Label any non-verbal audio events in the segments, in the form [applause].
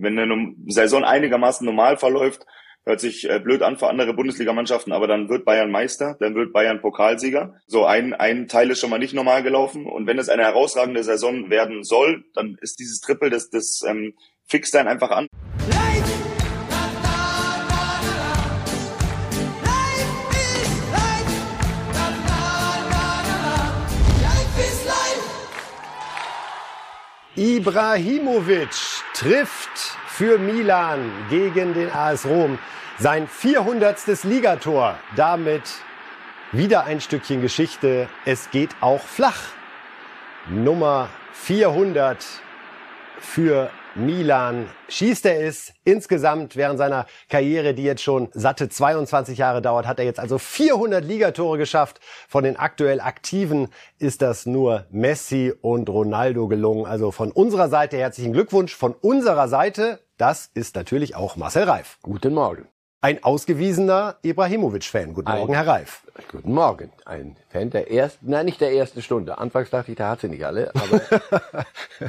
wenn eine Saison einigermaßen normal verläuft, hört sich äh, blöd an für andere Bundesligamannschaften, aber dann wird Bayern Meister, dann wird Bayern Pokalsieger. So ein, ein Teil ist schon mal nicht normal gelaufen. Und wenn es eine herausragende Saison werden soll, dann ist dieses Triple, das, das ähm, fixt dann einfach an. Ibrahimovic trifft für Milan gegen den AS Rom sein 400. Ligator. Damit wieder ein Stückchen Geschichte. Es geht auch flach. Nummer 400 für Milan schießt er es. Insgesamt während seiner Karriere, die jetzt schon satte 22 Jahre dauert, hat er jetzt also 400 Ligatore geschafft. Von den aktuell Aktiven ist das nur Messi und Ronaldo gelungen. Also von unserer Seite herzlichen Glückwunsch. Von unserer Seite, das ist natürlich auch Marcel Reif. Guten Morgen. Ein ausgewiesener Ibrahimovic-Fan. Guten Morgen, Herr Reif. Guten Morgen. Ein Fan der ersten, nein, nicht der ersten Stunde. Anfangs dachte ich, der hat sie nicht alle. Aber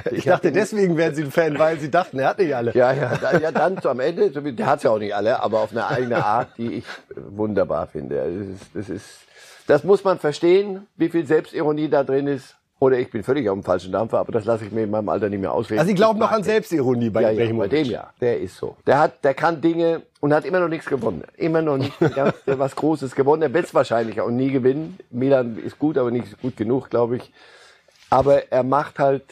ich, [laughs] ich dachte, deswegen wären Sie ein Fan, weil Sie dachten, er hat nicht alle. Ja, ja, dann, ja, dann am Ende, der hat sie auch nicht alle, aber auf eine eigene Art, die ich wunderbar finde. Das ist, das ist, das muss man verstehen, wie viel Selbstironie da drin ist. Oder ich bin völlig auf dem falschen Dampfer, aber das lasse ich mir in meinem Alter nicht mehr ausreden. Also Sie glauben noch an Selbstironie bei ja, ja, bei dem ja. Der ist so. Der hat, der kann Dinge und hat immer noch nichts gewonnen. Immer noch nicht was Großes gewonnen. Er wird es wahrscheinlich auch nie gewinnen. Milan ist gut, aber nicht gut genug, glaube ich. Aber er macht halt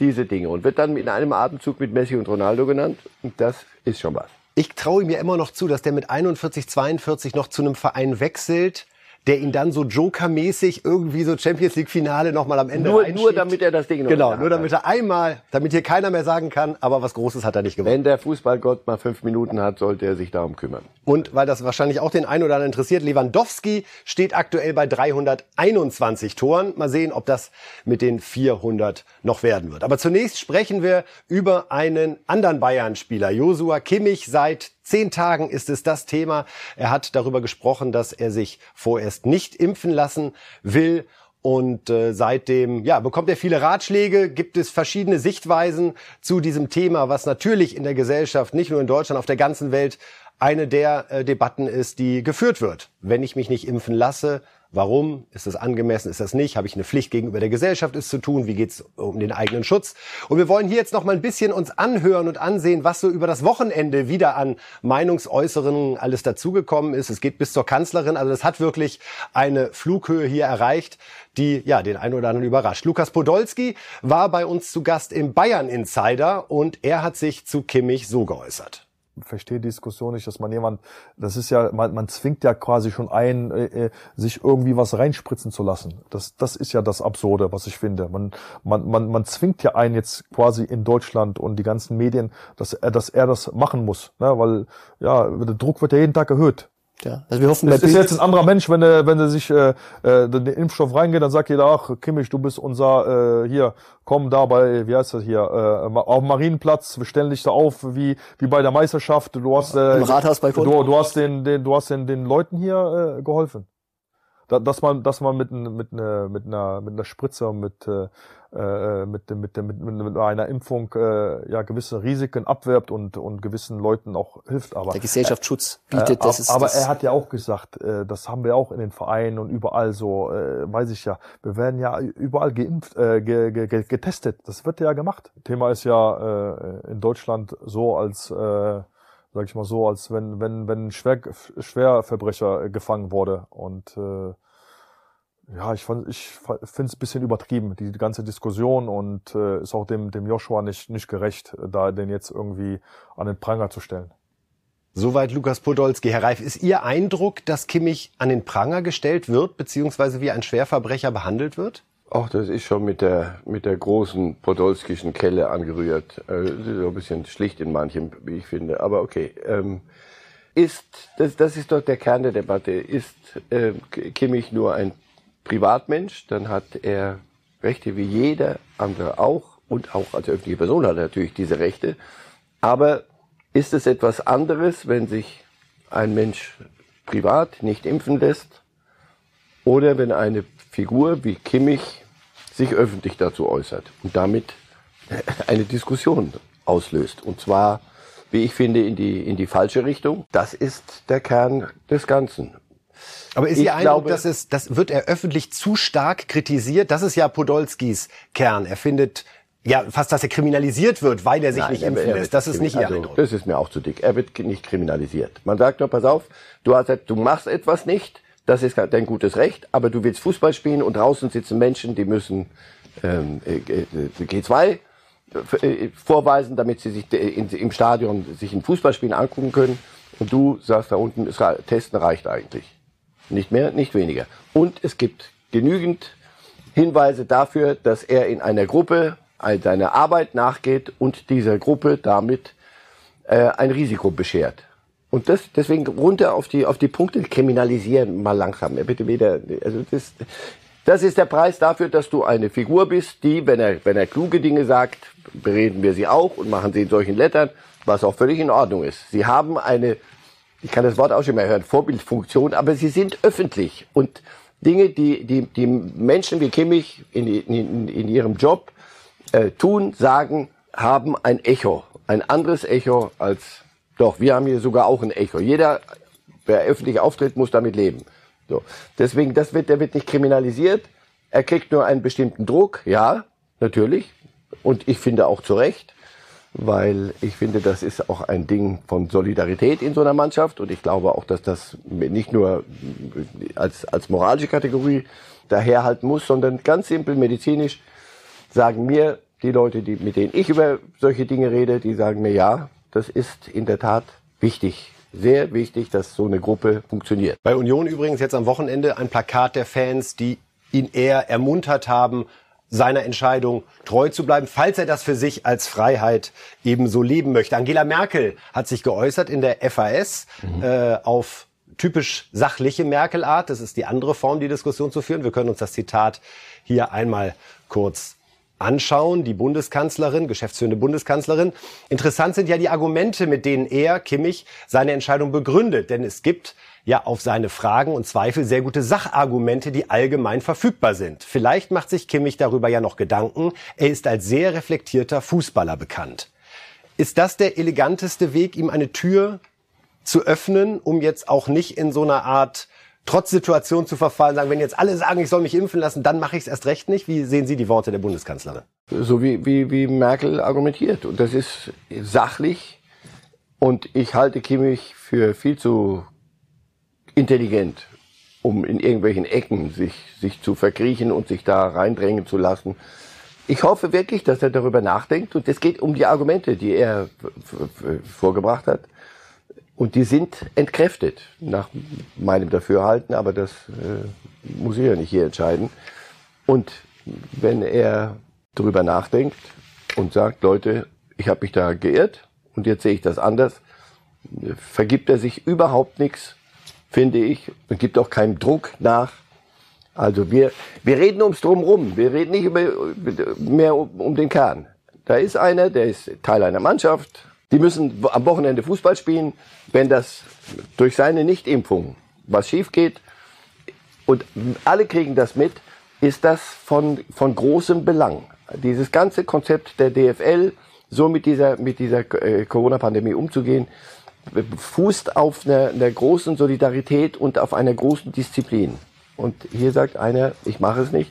diese Dinge und wird dann in einem Atemzug mit Messi und Ronaldo genannt. Und das ist schon was. Ich traue mir immer noch zu, dass der mit 41, 42 noch zu einem Verein wechselt, der ihn dann so Joker-mäßig irgendwie so Champions League Finale nochmal am Ende nur, nur damit er das Ding noch Genau, nur damit er einmal, damit hier keiner mehr sagen kann, aber was Großes hat er nicht gewonnen. Wenn der Fußballgott mal fünf Minuten hat, sollte er sich darum kümmern. Und weil das wahrscheinlich auch den einen oder anderen interessiert, Lewandowski steht aktuell bei 321 Toren. Mal sehen, ob das mit den 400 noch werden wird. Aber zunächst sprechen wir über einen anderen Bayern-Spieler, Josua Kimmich, seit zehn Tagen ist es das Thema. Er hat darüber gesprochen, dass er sich vorerst nicht impfen lassen will. Und äh, seitdem ja, bekommt er viele Ratschläge, gibt es verschiedene Sichtweisen zu diesem Thema, was natürlich in der Gesellschaft, nicht nur in Deutschland, auf der ganzen Welt eine der äh, Debatten ist, die geführt wird. Wenn ich mich nicht impfen lasse, Warum? Ist das angemessen? Ist das nicht? Habe ich eine Pflicht gegenüber der Gesellschaft, es zu tun? Wie geht's um den eigenen Schutz? Und wir wollen hier jetzt noch mal ein bisschen uns anhören und ansehen, was so über das Wochenende wieder an Meinungsäußerungen alles dazugekommen ist. Es geht bis zur Kanzlerin. Also das hat wirklich eine Flughöhe hier erreicht, die ja den einen oder anderen überrascht. Lukas Podolski war bei uns zu Gast im Bayern Insider und er hat sich zu Kimmich so geäußert verstehe die Diskussion nicht, dass man jemand, das ist ja, man, man zwingt ja quasi schon ein, äh, äh, sich irgendwie was reinspritzen zu lassen. Das, das ist ja das Absurde, was ich finde. Man, man, man, man zwingt ja einen jetzt quasi in Deutschland und die ganzen Medien, dass er, dass er das machen muss, ne? weil ja, der Druck wird ja jeden Tag erhöht. Ja, also wir hoffen, das ist jetzt ein anderer Mensch, wenn er, wenn er sich äh, äh, den Impfstoff reingeht, dann sagt jeder, ach Kimmich, du bist unser äh, hier, komm da bei, wie heißt das hier, äh, auf Marienplatz, wir stellen dich da auf wie wie bei der Meisterschaft. Du hast äh, Im Rathaus bei du, du hast den, den du hast den, den Leuten hier äh, geholfen dass man, dass man mit, mit, einer, mit einer, mit einer Spritze, mit, äh, äh mit, mit, mit, mit einer Impfung äh, ja gewisse Risiken abwerbt und, und gewissen Leuten auch hilft. Aber der Gesellschaftsschutz bietet äh, das. Ist aber das er hat ja auch gesagt, äh, das haben wir auch in den Vereinen und überall so, äh, weiß ich ja, wir werden ja überall geimpft, äh, ge, ge, getestet. Das wird ja gemacht. Thema ist ja äh, in Deutschland so als äh, sag ich mal so, als wenn, wenn, wenn ein Schwer, Schwerverbrecher gefangen wurde. Und äh, ja, ich, fand, ich finde es ein bisschen übertrieben, die, ganze Diskussion und äh, ist auch dem, dem Joshua nicht, nicht gerecht, da den jetzt irgendwie an den Pranger zu stellen. Soweit Lukas Podolski. Herr Reif, ist Ihr Eindruck, dass Kimmich an den Pranger gestellt wird, beziehungsweise wie ein Schwerverbrecher behandelt wird? Ach, das ist schon mit der, mit der großen podolskischen Kelle angerührt. Äh, so ein bisschen schlicht in manchem, wie ich finde. Aber okay. Ähm, ist, das, das ist doch der Kern der Debatte. Ist äh, Kimmich nur ein Privatmensch, dann hat er Rechte wie jeder andere auch. Und auch als öffentliche Person hat er natürlich diese Rechte. Aber ist es etwas anderes, wenn sich ein Mensch privat nicht impfen lässt oder wenn eine Figur wie Kimmich sich öffentlich dazu äußert und damit [laughs] eine Diskussion auslöst. Und zwar, wie ich finde, in die, in die falsche Richtung. Das ist der Kern des Ganzen. Aber ist Ihr Eindruck, dass es, das wird er öffentlich zu stark kritisiert? Das ist ja Podolskis Kern. Er findet ja fast, dass er kriminalisiert wird, weil er sich nicht er- impfen er lässt. Das ist nicht Ihr also, Eindruck. Das ist mir auch zu dick. Er wird nicht kriminalisiert. Man sagt nur, pass auf, du, hast, du machst etwas nicht, das ist dein gutes Recht, aber du willst Fußball spielen und draußen sitzen Menschen, die müssen ähm, äh, äh, G2 äh, vorweisen, damit sie sich äh, in, im Stadion sich ein Fußballspielen angucken können. Und du sagst da unten, testen reicht eigentlich. Nicht mehr, nicht weniger. Und es gibt genügend Hinweise dafür, dass er in einer Gruppe seiner Arbeit nachgeht und dieser Gruppe damit äh, ein Risiko beschert. Und das, deswegen runter auf die, auf die Punkte kriminalisieren, mal langsam. Ja, bitte wieder, also das, das ist der Preis dafür, dass du eine Figur bist, die, wenn er, wenn er kluge Dinge sagt, bereden wir sie auch und machen sie in solchen Lettern, was auch völlig in Ordnung ist. Sie haben eine, ich kann das Wort auch schon mehr hören, Vorbildfunktion, aber sie sind öffentlich. Und Dinge, die, die, die Menschen wie Kimmich in, in, in ihrem Job äh, tun, sagen, haben ein Echo. Ein anderes Echo als, doch, wir haben hier sogar auch ein Echo. Jeder, wer öffentlich auftritt, muss damit leben. So. Deswegen, das wird, der wird nicht kriminalisiert. Er kriegt nur einen bestimmten Druck, ja, natürlich. Und ich finde auch zu Recht, weil ich finde, das ist auch ein Ding von Solidarität in so einer Mannschaft. Und ich glaube auch, dass das nicht nur als, als moralische Kategorie daherhalten muss, sondern ganz simpel medizinisch sagen mir die Leute, die, mit denen ich über solche Dinge rede, die sagen mir, ja, das ist in der Tat wichtig. Sehr wichtig, dass so eine Gruppe funktioniert. Bei Union übrigens jetzt am Wochenende ein Plakat der Fans, die ihn eher ermuntert haben, seiner Entscheidung treu zu bleiben, falls er das für sich als Freiheit ebenso leben möchte. Angela Merkel hat sich geäußert in der FAS äh, auf typisch sachliche Merkel-Art. Das ist die andere Form, die Diskussion zu führen. Wir können uns das Zitat hier einmal kurz anschauen. Die Bundeskanzlerin, geschäftsführende Bundeskanzlerin. Interessant sind ja die Argumente, mit denen er, Kimmich, seine Entscheidung begründet. Denn es gibt ja auf seine Fragen und Zweifel sehr gute Sachargumente, die allgemein verfügbar sind. Vielleicht macht sich Kimmich darüber ja noch Gedanken. Er ist als sehr reflektierter Fußballer bekannt. Ist das der eleganteste Weg, ihm eine Tür zu öffnen, um jetzt auch nicht in so einer Art Trotzsituation zu verfallen, sagen, wenn jetzt alle sagen, ich soll mich impfen lassen, dann mache ich es erst recht nicht. Wie sehen Sie die Worte der Bundeskanzlerin? So wie, wie, wie Merkel argumentiert. Und das ist sachlich. Und ich halte Kimmich für viel zu intelligent, um in irgendwelchen Ecken sich, sich zu verkriechen und sich da reindrängen zu lassen. Ich hoffe wirklich, dass er darüber nachdenkt. Und es geht um die Argumente, die er vorgebracht hat. Und die sind entkräftet, nach meinem Dafürhalten, aber das äh, muss ich ja nicht hier entscheiden. Und wenn er darüber nachdenkt und sagt, Leute, ich habe mich da geirrt und jetzt sehe ich das anders, vergibt er sich überhaupt nichts, finde ich, und gibt auch keinen Druck nach. Also wir, wir reden ums Drumrum, wir reden nicht über, mehr um, um den Kern. Da ist einer, der ist Teil einer Mannschaft, die müssen am Wochenende Fußball spielen. Wenn das durch seine Nichtimpfung was schief geht und alle kriegen das mit, ist das von, von großem Belang. Dieses ganze Konzept der DFL, so mit dieser, mit dieser äh, Corona-Pandemie umzugehen, fußt auf einer, einer großen Solidarität und auf einer großen Disziplin. Und hier sagt einer, ich mache es nicht.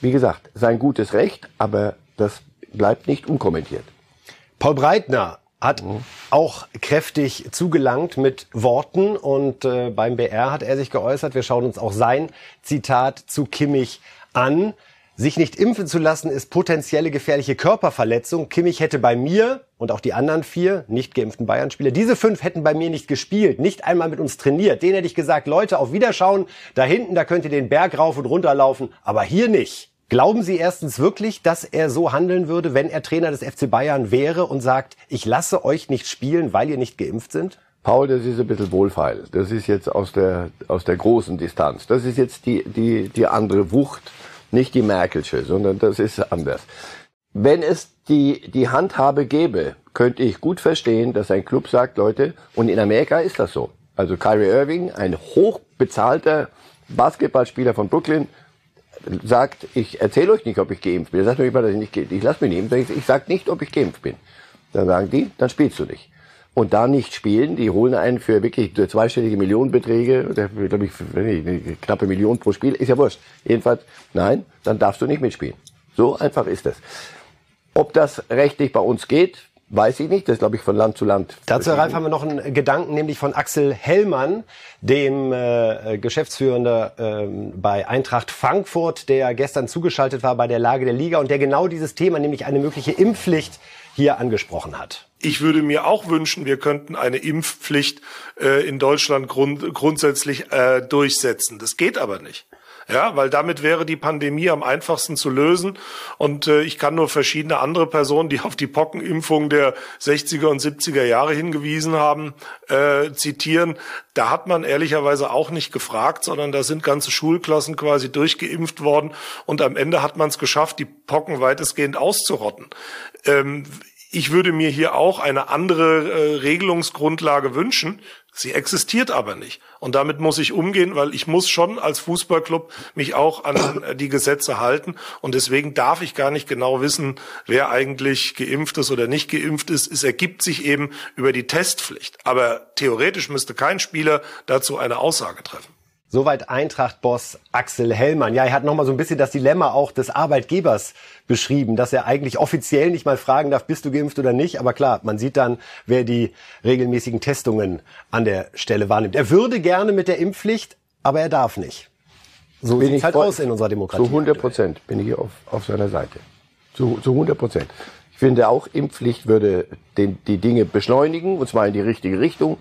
Wie gesagt, sein gutes Recht, aber das bleibt nicht unkommentiert. Paul Breitner hat auch kräftig zugelangt mit Worten und äh, beim BR hat er sich geäußert. Wir schauen uns auch sein Zitat zu Kimmich an. Sich nicht impfen zu lassen ist potenzielle gefährliche Körperverletzung. Kimmich hätte bei mir und auch die anderen vier nicht geimpften Bayern-Spieler, diese fünf hätten bei mir nicht gespielt, nicht einmal mit uns trainiert. Denen hätte ich gesagt, Leute, auf Wiederschauen, da hinten, da könnt ihr den Berg rauf und runter laufen, aber hier nicht. Glauben Sie erstens wirklich, dass er so handeln würde, wenn er Trainer des FC Bayern wäre und sagt, ich lasse euch nicht spielen, weil ihr nicht geimpft sind? Paul, das ist ein bisschen wohlfeil. Das ist jetzt aus der, aus der großen Distanz. Das ist jetzt die, die, die andere Wucht, nicht die Merkelsche, sondern das ist anders. Wenn es die, die Handhabe gäbe, könnte ich gut verstehen, dass ein Club sagt, Leute, und in Amerika ist das so. Also Kyrie Irving, ein hochbezahlter Basketballspieler von Brooklyn, sagt, ich erzähle euch nicht, ob ich geimpft bin. Er sagt mir immer, dass ich nicht geimpft bin. Ich lasse mich nicht impfen. Ich sage nicht, ob ich geimpft bin. Dann sagen die, dann spielst du nicht. Und da nicht spielen, die holen einen für wirklich zweistellige Millionenbeträge, glaube ich, eine knappe Million pro Spiel, ist ja wurscht. Jedenfalls, nein, dann darfst du nicht mitspielen. So einfach ist es. Ob das rechtlich bei uns geht, Weiß ich nicht, das ist, glaube ich, von Land zu Land. Dazu, Ralf, haben wir noch einen Gedanken, nämlich von Axel Hellmann, dem äh, Geschäftsführender äh, bei Eintracht Frankfurt, der gestern zugeschaltet war bei der Lage der Liga und der genau dieses Thema, nämlich eine mögliche Impfpflicht, hier angesprochen hat. Ich würde mir auch wünschen, wir könnten eine Impfpflicht äh, in Deutschland grund grundsätzlich äh, durchsetzen. Das geht aber nicht. Ja, weil damit wäre die Pandemie am einfachsten zu lösen. Und äh, ich kann nur verschiedene andere Personen, die auf die Pockenimpfung der 60er und 70er Jahre hingewiesen haben, äh, zitieren. Da hat man ehrlicherweise auch nicht gefragt, sondern da sind ganze Schulklassen quasi durchgeimpft worden. Und am Ende hat man es geschafft, die Pocken weitestgehend auszurotten. Ähm, ich würde mir hier auch eine andere äh, Regelungsgrundlage wünschen. Sie existiert aber nicht. Und damit muss ich umgehen, weil ich muss schon als Fußballclub mich auch an äh, die Gesetze halten. Und deswegen darf ich gar nicht genau wissen, wer eigentlich geimpft ist oder nicht geimpft ist. Es ergibt sich eben über die Testpflicht. Aber theoretisch müsste kein Spieler dazu eine Aussage treffen. Soweit Eintracht-Boss Axel Hellmann. Ja, er hat nochmal so ein bisschen das Dilemma auch des Arbeitgebers beschrieben, dass er eigentlich offiziell nicht mal fragen darf, bist du geimpft oder nicht. Aber klar, man sieht dann, wer die regelmäßigen Testungen an der Stelle wahrnimmt. Er würde gerne mit der Impfpflicht, aber er darf nicht. So sieht ich halt aus in unserer Demokratie. Zu 100 Prozent bin ich auf, auf seiner Seite. Zu, zu 100 Prozent. Ich finde auch, Impfpflicht würde den, die Dinge beschleunigen, und zwar in die richtige Richtung.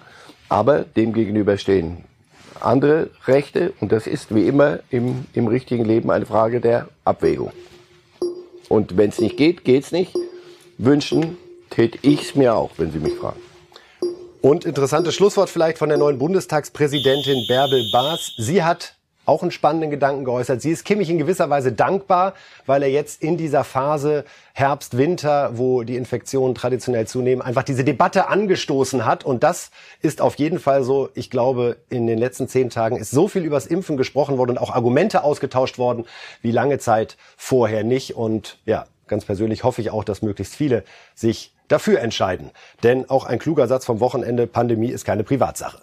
Aber dem gegenüber stehen andere Rechte. Und das ist wie immer im, im richtigen Leben eine Frage der Abwägung. Und wenn es nicht geht, geht's nicht. Wünschen tät ich's mir auch, wenn Sie mich fragen. Und interessantes Schlusswort vielleicht von der neuen Bundestagspräsidentin Bärbel Baas. Sie hat auch einen spannenden Gedanken geäußert. Sie ist Kimmich in gewisser Weise dankbar, weil er jetzt in dieser Phase Herbst, Winter, wo die Infektionen traditionell zunehmen, einfach diese Debatte angestoßen hat. Und das ist auf jeden Fall so. Ich glaube, in den letzten zehn Tagen ist so viel übers Impfen gesprochen worden und auch Argumente ausgetauscht worden, wie lange Zeit vorher nicht. Und ja, ganz persönlich hoffe ich auch, dass möglichst viele sich dafür entscheiden. Denn auch ein kluger Satz vom Wochenende, Pandemie ist keine Privatsache.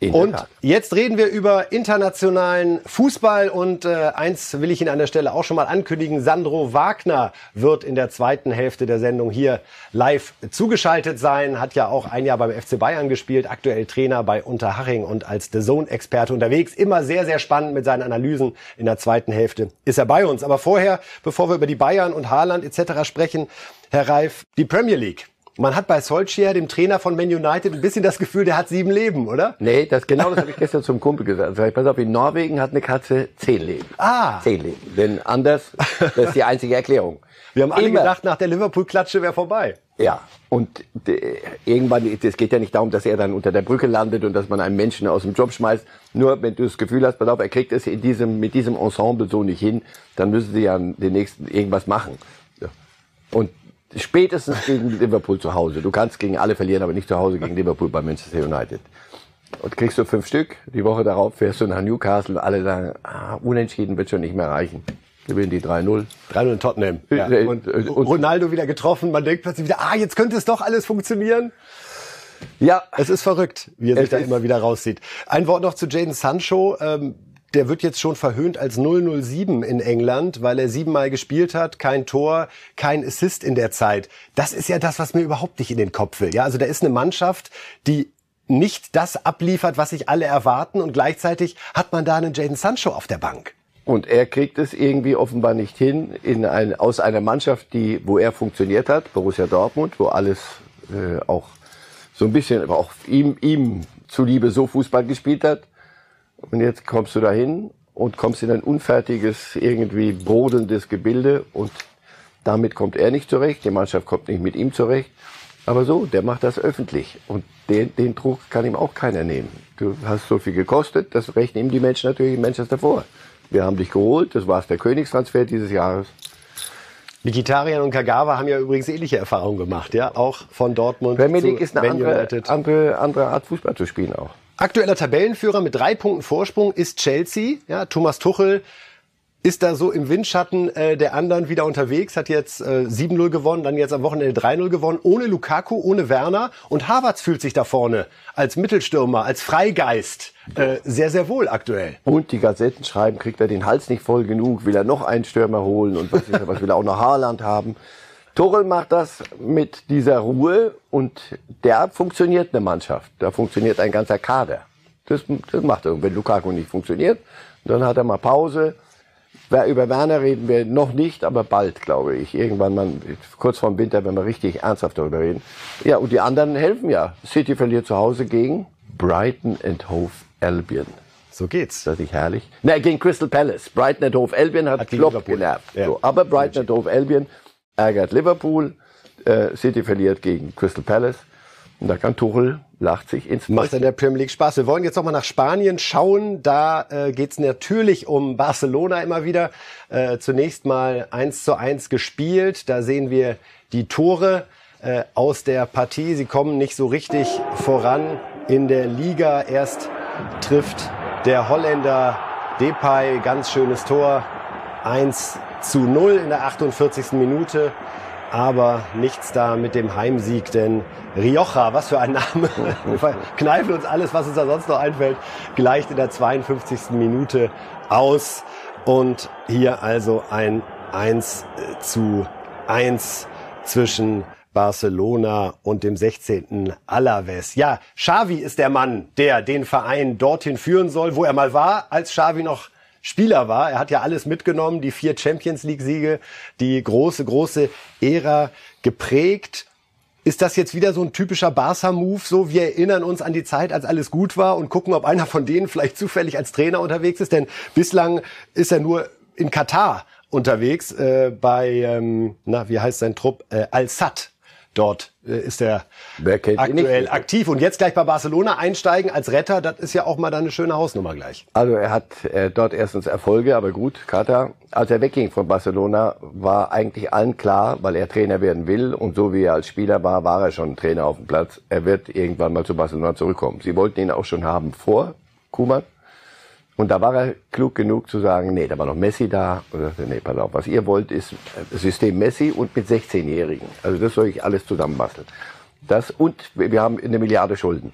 Und jetzt reden wir über internationalen Fußball und äh, eins will ich Ihnen an der Stelle auch schon mal ankündigen. Sandro Wagner wird in der zweiten Hälfte der Sendung hier live zugeschaltet sein, hat ja auch ein Jahr beim FC Bayern gespielt, aktuell Trainer bei Unterhaching und als The Zone-Experte unterwegs. Immer sehr, sehr spannend mit seinen Analysen. In der zweiten Hälfte ist er bei uns. Aber vorher, bevor wir über die Bayern und Haaland etc. sprechen, Herr Reif, die Premier League. Man hat bei Solskjaer, dem Trainer von Man United, ein bisschen das Gefühl, der hat sieben Leben, oder? Nee, das genau das habe ich gestern zum Kumpel gesagt. Sag ich, pass auf, in Norwegen hat eine Katze zehn Leben. Ah. Zehn Leben. Denn anders, das ist die einzige Erklärung. Wir haben alle Immer. gedacht, nach der Liverpool-Klatsche wäre vorbei. Ja, und äh, irgendwann, es geht ja nicht darum, dass er dann unter der Brücke landet und dass man einen Menschen aus dem Job schmeißt. Nur wenn du das Gefühl hast, pass auf, er kriegt es in diesem, mit diesem Ensemble so nicht hin, dann müssen sie ja den nächsten irgendwas machen. Und spätestens gegen Liverpool zu Hause. Du kannst gegen alle verlieren, aber nicht zu Hause gegen Liverpool bei Manchester United. Und kriegst du fünf Stück, die Woche darauf fährst du nach Newcastle und alle sagen, ah, unentschieden wird schon nicht mehr reichen. Gewinnen die 3-0. 3 in Tottenham. Ja. Äh, Und äh, und- Ronaldo wieder getroffen. Man denkt plötzlich wieder, ah, jetzt könnte es doch alles funktionieren. Ja, Es ist verrückt, wie er sich da immer wieder rauszieht. Ein Wort noch zu Jaden Sancho. Ähm, der wird jetzt schon verhöhnt als 007 in England, weil er siebenmal gespielt hat, kein Tor, kein Assist in der Zeit. Das ist ja das, was mir überhaupt nicht in den Kopf will. Ja, also da ist eine Mannschaft, die nicht das abliefert, was sich alle erwarten und gleichzeitig hat man da einen Jaden Sancho auf der Bank. Und er kriegt es irgendwie offenbar nicht hin, in ein, aus einer Mannschaft, die, wo er funktioniert hat, Borussia Dortmund, wo alles äh, auch so ein bisschen, aber auch ihm, ihm zuliebe so Fußball gespielt hat. Und jetzt kommst du dahin und kommst in ein unfertiges, irgendwie brodelndes Gebilde und damit kommt er nicht zurecht, die Mannschaft kommt nicht mit ihm zurecht. Aber so, der macht das öffentlich und den, den Druck kann ihm auch keiner nehmen. Du hast so viel gekostet, das rechnen ihm die Menschen natürlich in Manchester vor. Wir haben dich geholt, das war der Königstransfer dieses Jahres. Mikitarian und Kagawa haben ja übrigens ähnliche Erfahrungen gemacht, ja, auch von Dortmund Premier League ist eine andere, andere, andere Art Fußball zu spielen auch. Aktueller Tabellenführer mit drei Punkten Vorsprung ist Chelsea. Ja, Thomas Tuchel ist da so im Windschatten äh, der anderen wieder unterwegs, hat jetzt äh, 7-0 gewonnen, dann jetzt am Wochenende 3-0 gewonnen, ohne Lukaku, ohne Werner und Havertz fühlt sich da vorne als Mittelstürmer, als Freigeist äh, sehr, sehr wohl aktuell. Und die Gazetten schreiben, kriegt er den Hals nicht voll genug, will er noch einen Stürmer holen und was, ist, was will er auch noch Haaland haben. Torel macht das mit dieser Ruhe und der funktioniert eine Mannschaft. Da funktioniert ein ganzer Kader. Das, das macht er. Und wenn Lukaku nicht funktioniert, dann hat er mal Pause. Über Werner reden wir noch nicht, aber bald, glaube ich. Irgendwann mal, kurz vorm Winter, wenn wir richtig ernsthaft darüber reden. Ja, und die anderen helfen ja. City verliert zu Hause gegen Brighton and Hove Albion. So geht's. Ist das nicht herrlich? Nein, gegen Crystal Palace. Brighton and Hove Albion hat, hat Klopp genervt. Ja. So, aber Brighton and Hove Albion ärgert Liverpool. Äh, City verliert gegen Crystal Palace. Und da kann Tuchel lacht sich ins Macht in der Premier League Spaß. Wir wollen jetzt noch mal nach Spanien schauen. Da äh, geht es natürlich um Barcelona immer wieder. Äh, zunächst mal eins zu eins gespielt. Da sehen wir die Tore äh, aus der Partie. Sie kommen nicht so richtig voran in der Liga. Erst trifft der Holländer Depay, ganz schönes Tor. 1 zu 0 in der 48. Minute aber nichts da mit dem Heimsieg, denn Rioja, was für ein Name, [laughs] wir kneifen uns alles, was uns da sonst noch einfällt, gleicht in der 52. Minute aus und hier also ein 1 zu 1 zwischen Barcelona und dem 16. Alaves. Ja, Xavi ist der Mann, der den Verein dorthin führen soll, wo er mal war, als Xavi noch Spieler war. Er hat ja alles mitgenommen, die vier Champions League-Siege, die große, große Ära geprägt. Ist das jetzt wieder so ein typischer Barca-Move? So, wir erinnern uns an die Zeit, als alles gut war und gucken, ob einer von denen vielleicht zufällig als Trainer unterwegs ist. Denn bislang ist er nur in Katar unterwegs äh, bei, ähm, na, wie heißt sein Trupp? Äh, Al-Sad Dort ist er aktuell aktiv. Und jetzt gleich bei Barcelona einsteigen als Retter, das ist ja auch mal dann eine schöne Hausnummer gleich. Also er hat äh, dort erstens Erfolge, aber gut, Katar. Als er wegging von Barcelona, war eigentlich allen klar, weil er Trainer werden will. Und so wie er als Spieler war, war er schon Trainer auf dem Platz. Er wird irgendwann mal zu Barcelona zurückkommen. Sie wollten ihn auch schon haben vor Kuman. Und da war er klug genug zu sagen, nee, da war noch Messi da. Und er sagte, nee, pass auf, was ihr wollt, ist System Messi und mit 16-Jährigen. Also das soll ich alles zusammenbasteln. Das und wir haben eine Milliarde Schulden.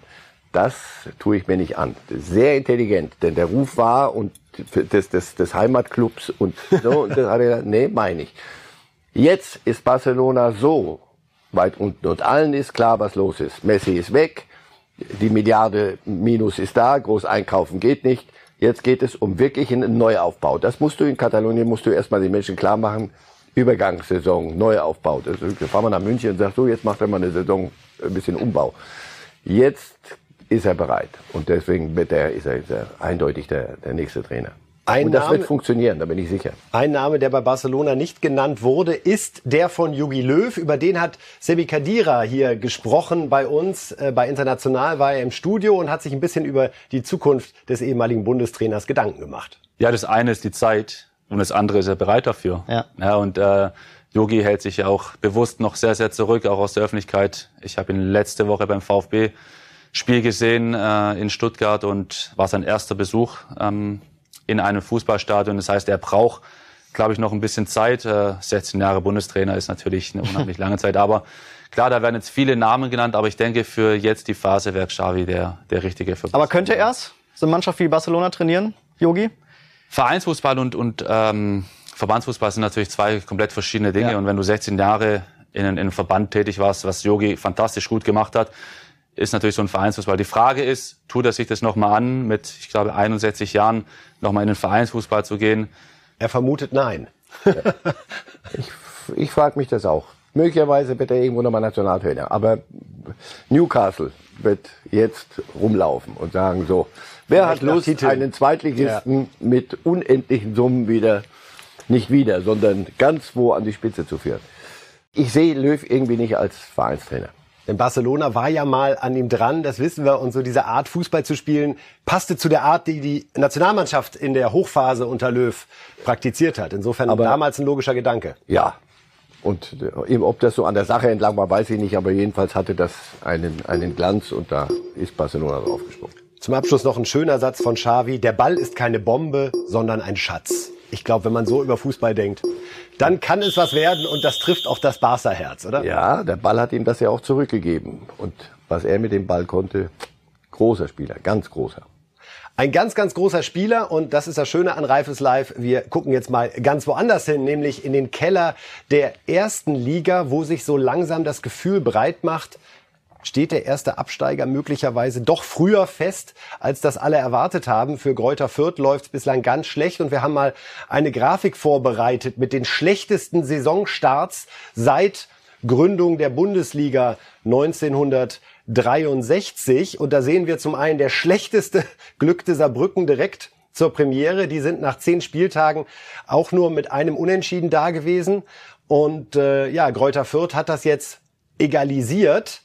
Das tue ich mir nicht an. Sehr intelligent, denn der Ruf war und des, des, des Heimatclubs und so, und das hat er gesagt, nee, meine ich. Jetzt ist Barcelona so weit unten und allen ist klar, was los ist. Messi ist weg, die Milliarde Minus ist da, groß einkaufen geht nicht. Jetzt geht es um wirklich einen Neuaufbau. Das musst du in Katalonien, musst du erstmal den Menschen klar machen. Übergangssaison, Neuaufbau. Das, da fahren wir nach München und sagt so, jetzt macht er mal eine Saison, ein bisschen Umbau. Jetzt ist er bereit. Und deswegen wird er, ist, er, ist er eindeutig der, der nächste Trainer. Ein und das Name, wird funktionieren, da bin ich sicher. Ein Name, der bei Barcelona nicht genannt wurde, ist der von Jogi Löw. Über den hat Sebi Kadira hier gesprochen bei uns. Äh, bei International war er im Studio und hat sich ein bisschen über die Zukunft des ehemaligen Bundestrainers Gedanken gemacht. Ja, das eine ist die Zeit und das andere ist er bereit dafür. Ja. ja und äh, Yogi hält sich ja auch bewusst noch sehr, sehr zurück, auch aus der Öffentlichkeit. Ich habe ihn letzte Woche beim VfB Spiel gesehen äh, in Stuttgart und war sein erster Besuch ähm, in einem Fußballstadion. Das heißt, er braucht, glaube ich, noch ein bisschen Zeit. 16 äh, Jahre Bundestrainer ist natürlich eine unheimlich lange Zeit, aber Klar, da werden jetzt viele Namen genannt, aber ich denke, für jetzt die Phase wäre Xavi der, der richtige für Aber könnte er es, so eine Mannschaft wie Barcelona trainieren, Yogi? Vereinsfußball und, und ähm, Verbandsfußball sind natürlich zwei komplett verschiedene Dinge. Ja. Und wenn du 16 Jahre in, in einem Verband tätig warst, was Yogi fantastisch gut gemacht hat, ist natürlich so ein Vereinsfußball. Die Frage ist, tut er sich das nochmal an, mit, ich glaube, 61 Jahren nochmal in den Vereinsfußball zu gehen? Er vermutet nein. [laughs] ich ich frage mich das auch. Möglicherweise wird er irgendwo nochmal Nationaltrainer. Aber Newcastle wird jetzt rumlaufen und sagen so, wer hat Lust, einen Zweitligisten ja. mit unendlichen Summen wieder, nicht wieder, sondern ganz wo an die Spitze zu führen? Ich sehe Löw irgendwie nicht als Vereinstrainer. Denn Barcelona war ja mal an ihm dran, das wissen wir. Und so diese Art, Fußball zu spielen, passte zu der Art, die die Nationalmannschaft in der Hochphase unter Löw praktiziert hat. Insofern aber damals ein logischer Gedanke. Ja. Und äh, ob das so an der Sache entlang war, weiß ich nicht. Aber jedenfalls hatte das einen, einen Glanz und da ist Barcelona draufgesprungen. Zum Abschluss noch ein schöner Satz von Xavi. Der Ball ist keine Bombe, sondern ein Schatz. Ich glaube, wenn man so über Fußball denkt, dann kann es was werden und das trifft auch das Barca-Herz, oder? Ja, der Ball hat ihm das ja auch zurückgegeben. Und was er mit dem Ball konnte, großer Spieler, ganz großer. Ein ganz, ganz großer Spieler und das ist das Schöne an Reifes Live. Wir gucken jetzt mal ganz woanders hin, nämlich in den Keller der ersten Liga, wo sich so langsam das Gefühl breit macht, steht der erste Absteiger möglicherweise doch früher fest, als das alle erwartet haben. Für Greuther Fürth läuft es bislang ganz schlecht und wir haben mal eine Grafik vorbereitet mit den schlechtesten Saisonstarts seit Gründung der Bundesliga 1963. Und da sehen wir zum einen der schlechteste [laughs] glückte Saarbrücken direkt zur Premiere. Die sind nach zehn Spieltagen auch nur mit einem Unentschieden da gewesen. Und äh, ja, Greuther Fürth hat das jetzt egalisiert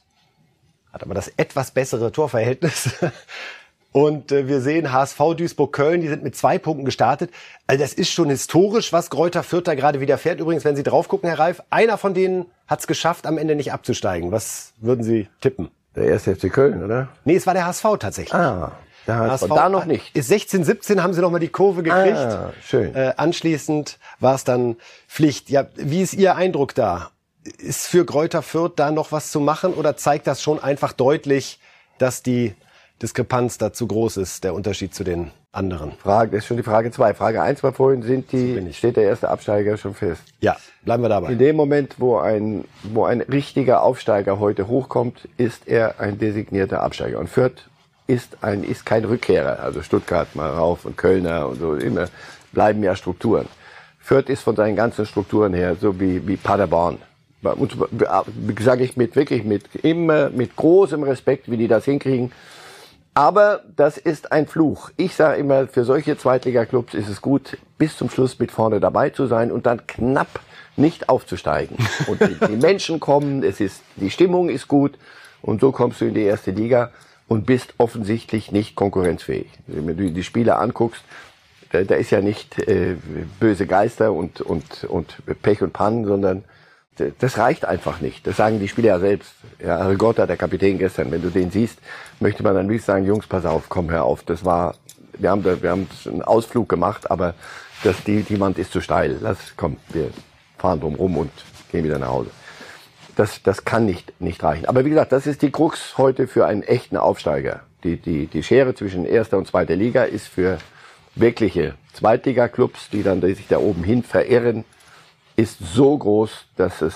hat aber das etwas bessere Torverhältnis. [laughs] Und äh, wir sehen HSV Duisburg-Köln, die sind mit zwei Punkten gestartet. Also das ist schon historisch, was Gräuter Fürth da gerade wieder fährt. Übrigens, wenn Sie drauf gucken, Herr Reif, einer von denen hat es geschafft, am Ende nicht abzusteigen. Was würden Sie tippen? Der erste FC Köln, oder? Nee, es war der HSV tatsächlich. Ah, der HSV, HSV da noch nicht. Ist 16, 17 haben sie noch mal die Kurve gekriegt. Ah, schön. Äh, anschließend war es dann Pflicht. Ja, wie ist Ihr Eindruck da? Ist für Kräuter Fürth da noch was zu machen oder zeigt das schon einfach deutlich, dass die Diskrepanz da zu groß ist, der Unterschied zu den anderen? Frage, das ist schon die Frage zwei. Frage eins war vorhin, sind die, steht der erste Absteiger schon fest? Ja, bleiben wir dabei. In dem Moment, wo ein, wo ein richtiger Aufsteiger heute hochkommt, ist er ein designierter Absteiger. Und Fürth ist ein, ist kein Rückkehrer. Also Stuttgart mal rauf und Kölner und so, immer bleiben ja Strukturen. Fürth ist von seinen ganzen Strukturen her so wie, wie Paderborn und sage ich mit wirklich mit immer mit großem Respekt, wie die das hinkriegen. Aber das ist ein Fluch. Ich sage immer, für solche Zweitliga-Clubs ist es gut, bis zum Schluss mit vorne dabei zu sein und dann knapp nicht aufzusteigen. [laughs] Und die, die Menschen kommen, es ist, die Stimmung ist gut und so kommst du in die erste Liga und bist offensichtlich nicht konkurrenzfähig. Wenn du die Spiele anguckst, da, da ist ja nicht äh, böse Geister und, und, und Pech und Pannen, sondern das reicht einfach nicht. Das sagen die Spieler ja selbst. Ja, Rigotta, der Kapitän gestern, wenn du den siehst, möchte man dann wirklich sagen, Jungs, pass auf, komm, hör auf. Das war, wir haben, wir haben einen Ausflug gemacht, aber das, die, die Wand ist zu steil. Lass, komm, wir fahren drum rum und gehen wieder nach Hause. Das, das kann nicht, nicht reichen. Aber wie gesagt, das ist die Krux heute für einen echten Aufsteiger. Die, die, die Schere zwischen erster und zweiter Liga ist für wirkliche Zweitliga-Clubs, die dann die sich da oben hin verirren, ist so groß, dass es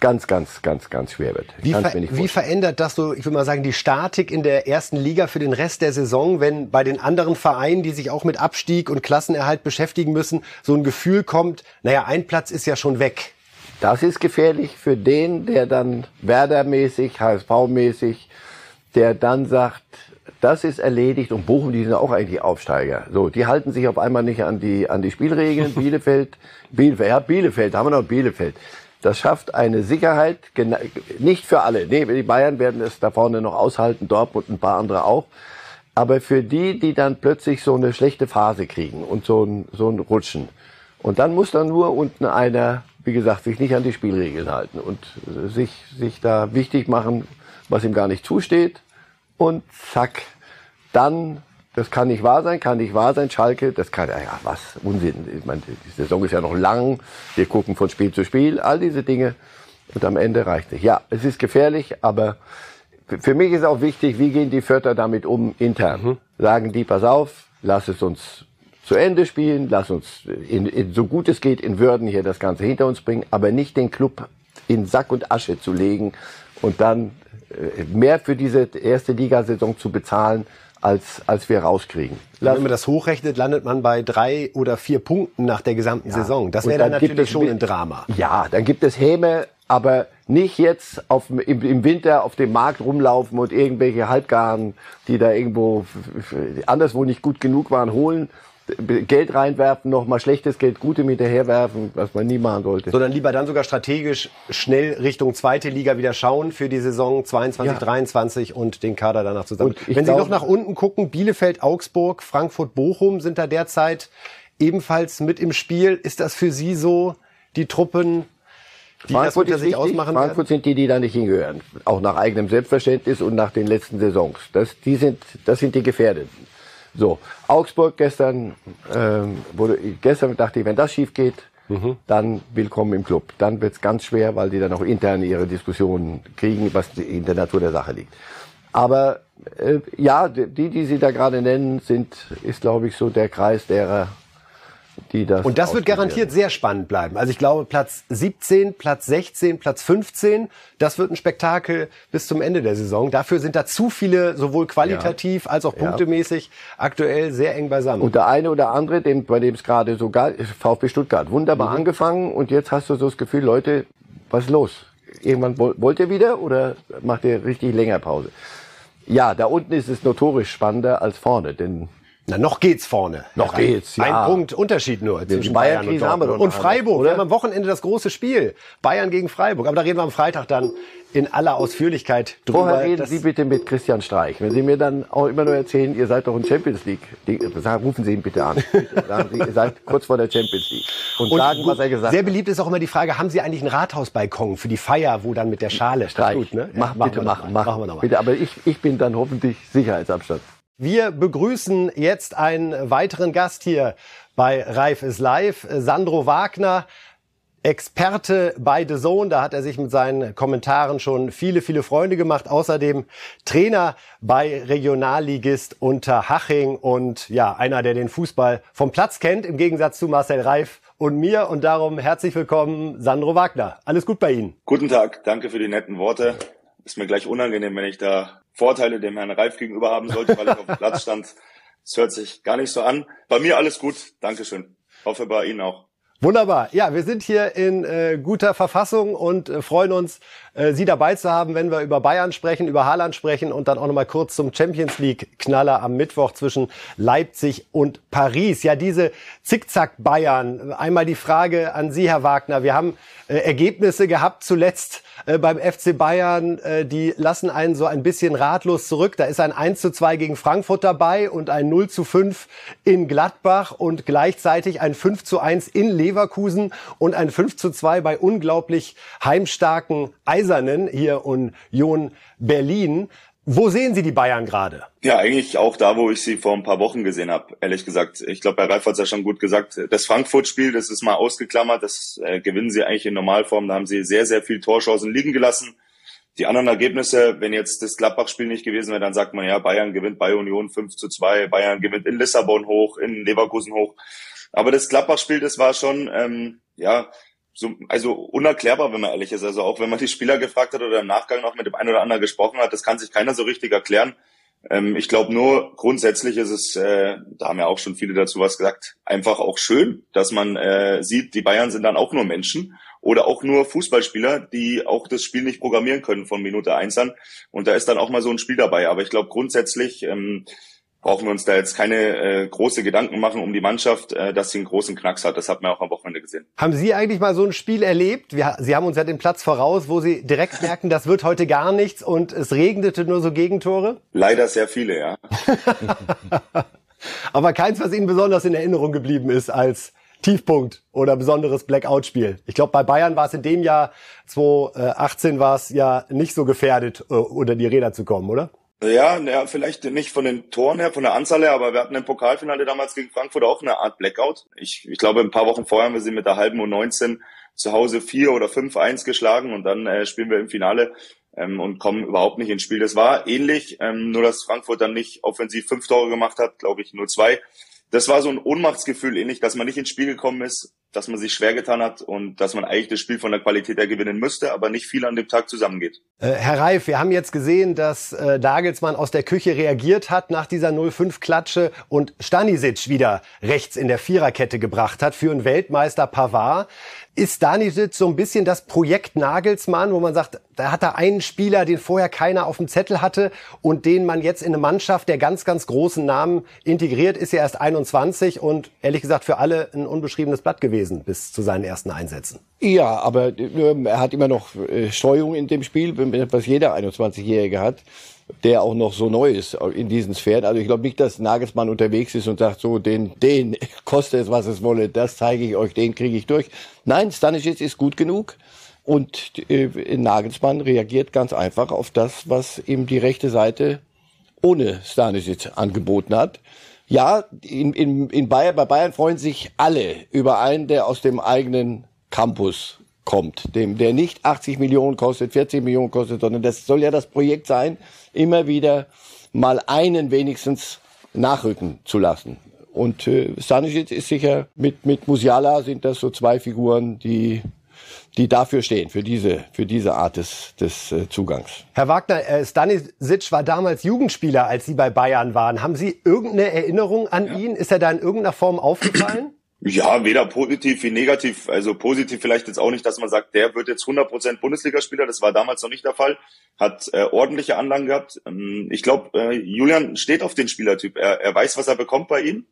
ganz, ganz, ganz, ganz schwer wird. Wie, ver wie, verändert das so, ich würde mal sagen, die Statik in der ersten Liga für den Rest der Saison, wenn bei den anderen Vereinen, die sich auch mit Abstieg und Klassenerhalt beschäftigen müssen, so ein Gefühl kommt, naja, ein Platz ist ja schon weg. Das ist gefährlich für den, der dann Werder-mäßig, HSV-mäßig, der dann sagt, das ist erledigt und Bochum, die sind auch eigentlich Aufsteiger. So, die halten sich auf einmal nicht an die, an die Spielregeln. [laughs] Bielefeld, Bielefeld, ja, Bielefeld, haben wir noch Bielefeld. Das schafft eine Sicherheit, nicht für alle. Nee, die Bayern werden es da vorne noch aushalten, Dortmund und ein paar andere auch. Aber für die, die dann plötzlich so eine schlechte Phase kriegen und so ein, so ein Rutschen. Und dann muss dann nur unten einer, wie gesagt, sich nicht an die Spielregeln halten und sich, sich da wichtig machen, was ihm gar nicht zusteht und zack, dann, das kann nicht wahr sein, kann nicht wahr sein, Schalke, das kann, ja, was, Unsinn. Ich meine, die Saison ist ja noch lang, wir gucken von Spiel zu Spiel, all diese Dinge. Und am Ende reicht es. Ja, es ist gefährlich, aber für mich ist auch wichtig, wie gehen die Vierter damit um intern? Mhm. Sagen die, pass auf, lass es uns zu Ende spielen, lass uns in, in, so gut es geht in Würden hier das Ganze hinter uns bringen, aber nicht den Club in Sack und Asche zu legen und dann mehr für diese erste Ligasaison zu bezahlen, als, als wir rauskriegen. Wenn man das hochrechnet, landet man bei drei oder vier Punkten nach der gesamten ja. Saison. Das wäre dann, dann natürlich schon ein Drama. Ja, dann gibt es Häme, aber nicht jetzt auf, im, im Winter auf dem Markt rumlaufen und irgendwelche Halbgaren, die da irgendwo anderswo nicht gut genug waren, holen, Geld reinwerfen, noch mal schlechtes Geld Gutem hinterherwerfen, was man nie machen sollte. Sondern lieber dann sogar strategisch schnell Richtung zweite Liga wieder schauen für die Saison 22, ja. 23 und den Kader danach zusammen. Wenn Sie noch nach unten gucken, Bielefeld, Augsburg, Frankfurt, Bochum sind da derzeit ebenfalls mit im Spiel. Ist das für Sie so die Truppen, die Frankfurt das sich ausmachen Frankfurt werden? sind die, die da nicht hingehören. Auch nach eigenem Selbstverständnis und nach den letzten Saisons. Das, die sind, das sind die Gefährdeten. So, Augsburg gestern, ähm, wurde, gestern dachte ich, wenn das schief geht, mhm. dann willkommen im Club. Dann wird's ganz schwer, weil die dann auch intern ihre Diskussionen kriegen, was in der Natur der Sache liegt. Aber äh, ja, die, die Sie da gerade nennen, sind, ist glaube ich so der Kreis derer, die das. Und das wird garantiert sehr spannend bleiben. Also ich glaube, Platz 17, Platz 16, Platz 15, das wird ein Spektakel bis zum Ende der Saison. Dafür sind da zu viele, sowohl qualitativ ja. als auch punktemäßig, ja. aktuell sehr eng beisammen. Und der eine oder andere, dem, bei dem es gerade sogar VfB Stuttgart, wunderbar mhm. angefangen und jetzt hast du so das Gefühl, Leute, was ist los? Irgendwann wollt ihr wieder oder macht ihr richtig länger Pause? Ja, da unten ist es notorisch spannender als vorne, denn na, noch geht's vorne. Noch geht's, ja. Ein Punkt Unterschied nur zwischen Bayern, Bayern und Dortmund. Und Freiburg. Oder? Wir haben am Wochenende das große Spiel. Bayern gegen Freiburg. Aber da reden wir am Freitag dann in aller Ausführlichkeit drüber. Vorher reden Sie bitte mit Christian Streich. Wenn Sie mir dann auch immer nur erzählen, ihr seid doch in Champions League, sagen, rufen Sie ihn bitte an. Sagen Sie, ihr seid kurz vor der Champions League. Und, und sagen, was er gesagt Sehr beliebt ist auch immer die Frage, haben Sie eigentlich einen Rathausbalkon für die Feier, wo dann mit der Schale Streich. Gut, ne? Mach, ja, bitte machen, machen, machen wir nochmal. Bitte, aber ich, ich bin dann hoffentlich Sicherheitsabstand. Wir begrüßen jetzt einen weiteren Gast hier bei Reif ist live, Sandro Wagner. Experte bei The Zone, da hat er sich mit seinen Kommentaren schon viele, viele Freunde gemacht. Außerdem Trainer bei Regionalligist Unterhaching und ja, einer, der den Fußball vom Platz kennt, im Gegensatz zu Marcel Reif und mir. Und darum herzlich willkommen, Sandro Wagner. Alles gut bei Ihnen? Guten Tag, danke für die netten Worte. Ist mir gleich unangenehm, wenn ich da Vorteile dem Herrn Reif gegenüber haben sollte, weil ich auf dem [laughs] Platz stand. Das hört sich gar nicht so an. Bei mir alles gut. Dankeschön. Hoffe bei Ihnen auch. Wunderbar. Ja, wir sind hier in äh, guter Verfassung und äh, freuen uns, äh, Sie dabei zu haben, wenn wir über Bayern sprechen, über Haaland sprechen und dann auch nochmal kurz zum Champions League Knaller am Mittwoch zwischen Leipzig und Paris. Ja, diese Zickzack Bayern. Einmal die Frage an Sie, Herr Wagner. Wir haben äh, Ergebnisse gehabt zuletzt äh, beim FC Bayern, äh, die lassen einen so ein bisschen ratlos zurück. Da ist ein 1 zu 2 gegen Frankfurt dabei und ein 0 zu 5 in Gladbach und gleichzeitig ein 5 zu 1 in Leverkusen und ein 5 zu 2 bei unglaublich heimstarken Eisernen hier Union Berlin. Wo sehen Sie die Bayern gerade? Ja, eigentlich auch da, wo ich sie vor ein paar Wochen gesehen habe, ehrlich gesagt. Ich glaube, Herr Reif hat es ja schon gut gesagt. Das Frankfurt-Spiel, das ist mal ausgeklammert, das äh, gewinnen sie eigentlich in Normalform. Da haben sie sehr, sehr viel Torchancen liegen gelassen. Die anderen Ergebnisse, wenn jetzt das Gladbach-Spiel nicht gewesen wäre, dann sagt man ja, Bayern gewinnt bei Union 5 zu 2, Bayern gewinnt in Lissabon hoch, in Leverkusen hoch. Aber das Gladbach-Spiel, das war schon, ähm, ja, so, also unerklärbar, wenn man ehrlich ist. Also auch wenn man die Spieler gefragt hat oder im Nachgang noch mit dem einen oder anderen gesprochen hat, das kann sich keiner so richtig erklären. Ähm, ich glaube nur, grundsätzlich ist es, äh, da haben ja auch schon viele dazu was gesagt, einfach auch schön, dass man äh, sieht, die Bayern sind dann auch nur Menschen oder auch nur Fußballspieler, die auch das Spiel nicht programmieren können von Minute eins an. Und da ist dann auch mal so ein Spiel dabei. Aber ich glaube grundsätzlich, ähm, brauchen wir uns da jetzt keine äh, große Gedanken machen um die Mannschaft, äh, dass sie einen großen Knacks hat. Das hat man auch am Wochenende gesehen. Haben Sie eigentlich mal so ein Spiel erlebt? Wir, sie haben uns ja den Platz voraus, wo Sie direkt [laughs] merken, das wird heute gar nichts und es regnete nur so Gegentore? Leider sehr viele, ja. [laughs] Aber keins, was Ihnen besonders in Erinnerung geblieben ist als Tiefpunkt oder besonderes Blackout-Spiel. Ich glaube, bei Bayern war es in dem Jahr 2018 war es ja nicht so gefährdet, äh, unter die Räder zu kommen, oder? Ja, ja, vielleicht nicht von den Toren her, von der Anzahl her, aber wir hatten im Pokalfinale damals gegen Frankfurt auch eine Art Blackout. Ich, ich glaube, ein paar Wochen vorher haben wir sie mit der halben und 19 zu Hause 4 oder 5-1 geschlagen und dann äh, spielen wir im Finale ähm, und kommen überhaupt nicht ins Spiel. Das war ähnlich, ähm, nur dass Frankfurt dann nicht offensiv fünf Tore gemacht hat, glaube ich nur zwei das war so ein Ohnmachtsgefühl, ähnlich, dass man nicht ins Spiel gekommen ist, dass man sich schwer getan hat und dass man eigentlich das Spiel von der Qualität her gewinnen müsste, aber nicht viel an dem Tag zusammengeht. Äh, Herr Reif, wir haben jetzt gesehen, dass äh, Dagelsmann aus der Küche reagiert hat nach dieser 0-5-Klatsche und Stanisic wieder rechts in der Viererkette gebracht hat für einen Weltmeister Pavard. Ist Stanisic so ein bisschen das Projekt Nagelsmann, wo man sagt, da hat er einen Spieler, den vorher keiner auf dem Zettel hatte und den man jetzt in eine Mannschaft der ganz, ganz großen Namen integriert, ist ja erst 21 und ehrlich gesagt für alle ein unbeschriebenes Blatt gewesen bis zu seinen ersten Einsätzen. Ja, aber äh, er hat immer noch äh, Streuung in dem Spiel, was jeder 21-Jährige hat der auch noch so neu ist in diesen Sphären. Also ich glaube nicht, dass Nagelsmann unterwegs ist und sagt, so, den, den [laughs] koste es, was es wolle, das zeige ich euch, den kriege ich durch. Nein, Stanisic ist gut genug. Und äh, Nagelsmann reagiert ganz einfach auf das, was ihm die rechte Seite ohne Stanisic angeboten hat. Ja, in, in, in Bayern, bei Bayern freuen sich alle über einen, der aus dem eigenen Campus kommt, dem, der nicht 80 Millionen kostet, 40 Millionen kostet, sondern das soll ja das Projekt sein, immer wieder mal einen wenigstens nachrücken zu lassen. Und äh, Stanisic ist sicher, mit, mit Musiala sind das so zwei Figuren, die die dafür stehen, für diese, für diese Art des, des äh, Zugangs. Herr Wagner, äh, Stanisic war damals Jugendspieler, als Sie bei Bayern waren. Haben Sie irgendeine Erinnerung an ja. ihn? Ist er da in irgendeiner Form aufgefallen? Ja, weder positiv wie negativ. Also positiv vielleicht jetzt auch nicht, dass man sagt, der wird jetzt 100% Bundesligaspieler. Das war damals noch nicht der Fall. Hat äh, ordentliche Anlagen gehabt. Ähm, ich glaube, äh, Julian steht auf den Spielertyp. Er, er weiß, was er bekommt bei ihm.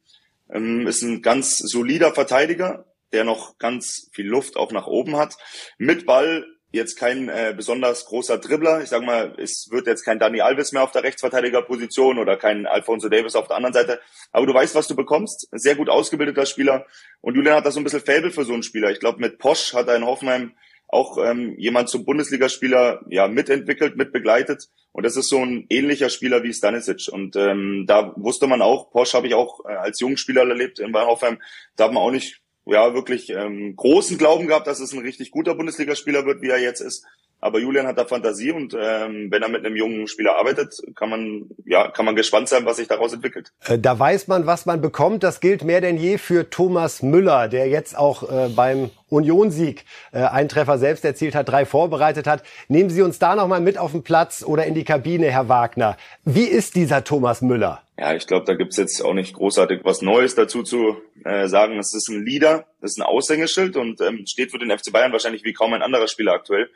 Ähm, ist ein ganz solider Verteidiger der noch ganz viel Luft auch nach oben hat. Mit Ball jetzt kein äh, besonders großer Dribbler. Ich sage mal, es wird jetzt kein Dani Alves mehr auf der Rechtsverteidigerposition oder kein Alfonso Davis auf der anderen Seite. Aber du weißt, was du bekommst. Sehr gut ausgebildeter Spieler. Und Julian hat da so ein bisschen Faible für so einen Spieler. Ich glaube, mit Posch hat er in Hoffenheim auch ähm, jemand zum Bundesligaspieler ja mitentwickelt, mitbegleitet. Und das ist so ein ähnlicher Spieler wie Stanisic. Und ähm, da wusste man auch, Posch habe ich auch äh, als Jungspieler erlebt in Hoffenheim, da hat man auch nicht ja wirklich ähm, großen Glauben gehabt, dass es ein richtig guter Bundesligaspieler wird, wie er jetzt ist. Aber Julian hat da Fantasie und ähm, wenn er mit einem jungen Spieler arbeitet, kann man ja kann man gespannt sein, was sich daraus entwickelt. Äh, da weiß man, was man bekommt. Das gilt mehr denn je für Thomas Müller, der jetzt auch äh, beim Unionsieg äh, einen Treffer selbst erzielt hat, drei vorbereitet hat. Nehmen Sie uns da noch mal mit auf den Platz oder in die Kabine, Herr Wagner. Wie ist dieser Thomas Müller? Ja, ich glaube, da gibt's jetzt auch nicht großartig was Neues dazu zu äh, sagen. Es ist ein Leader, das ist ein Aushängeschild und ähm, steht für den FC Bayern wahrscheinlich wie kaum ein anderer Spieler aktuell.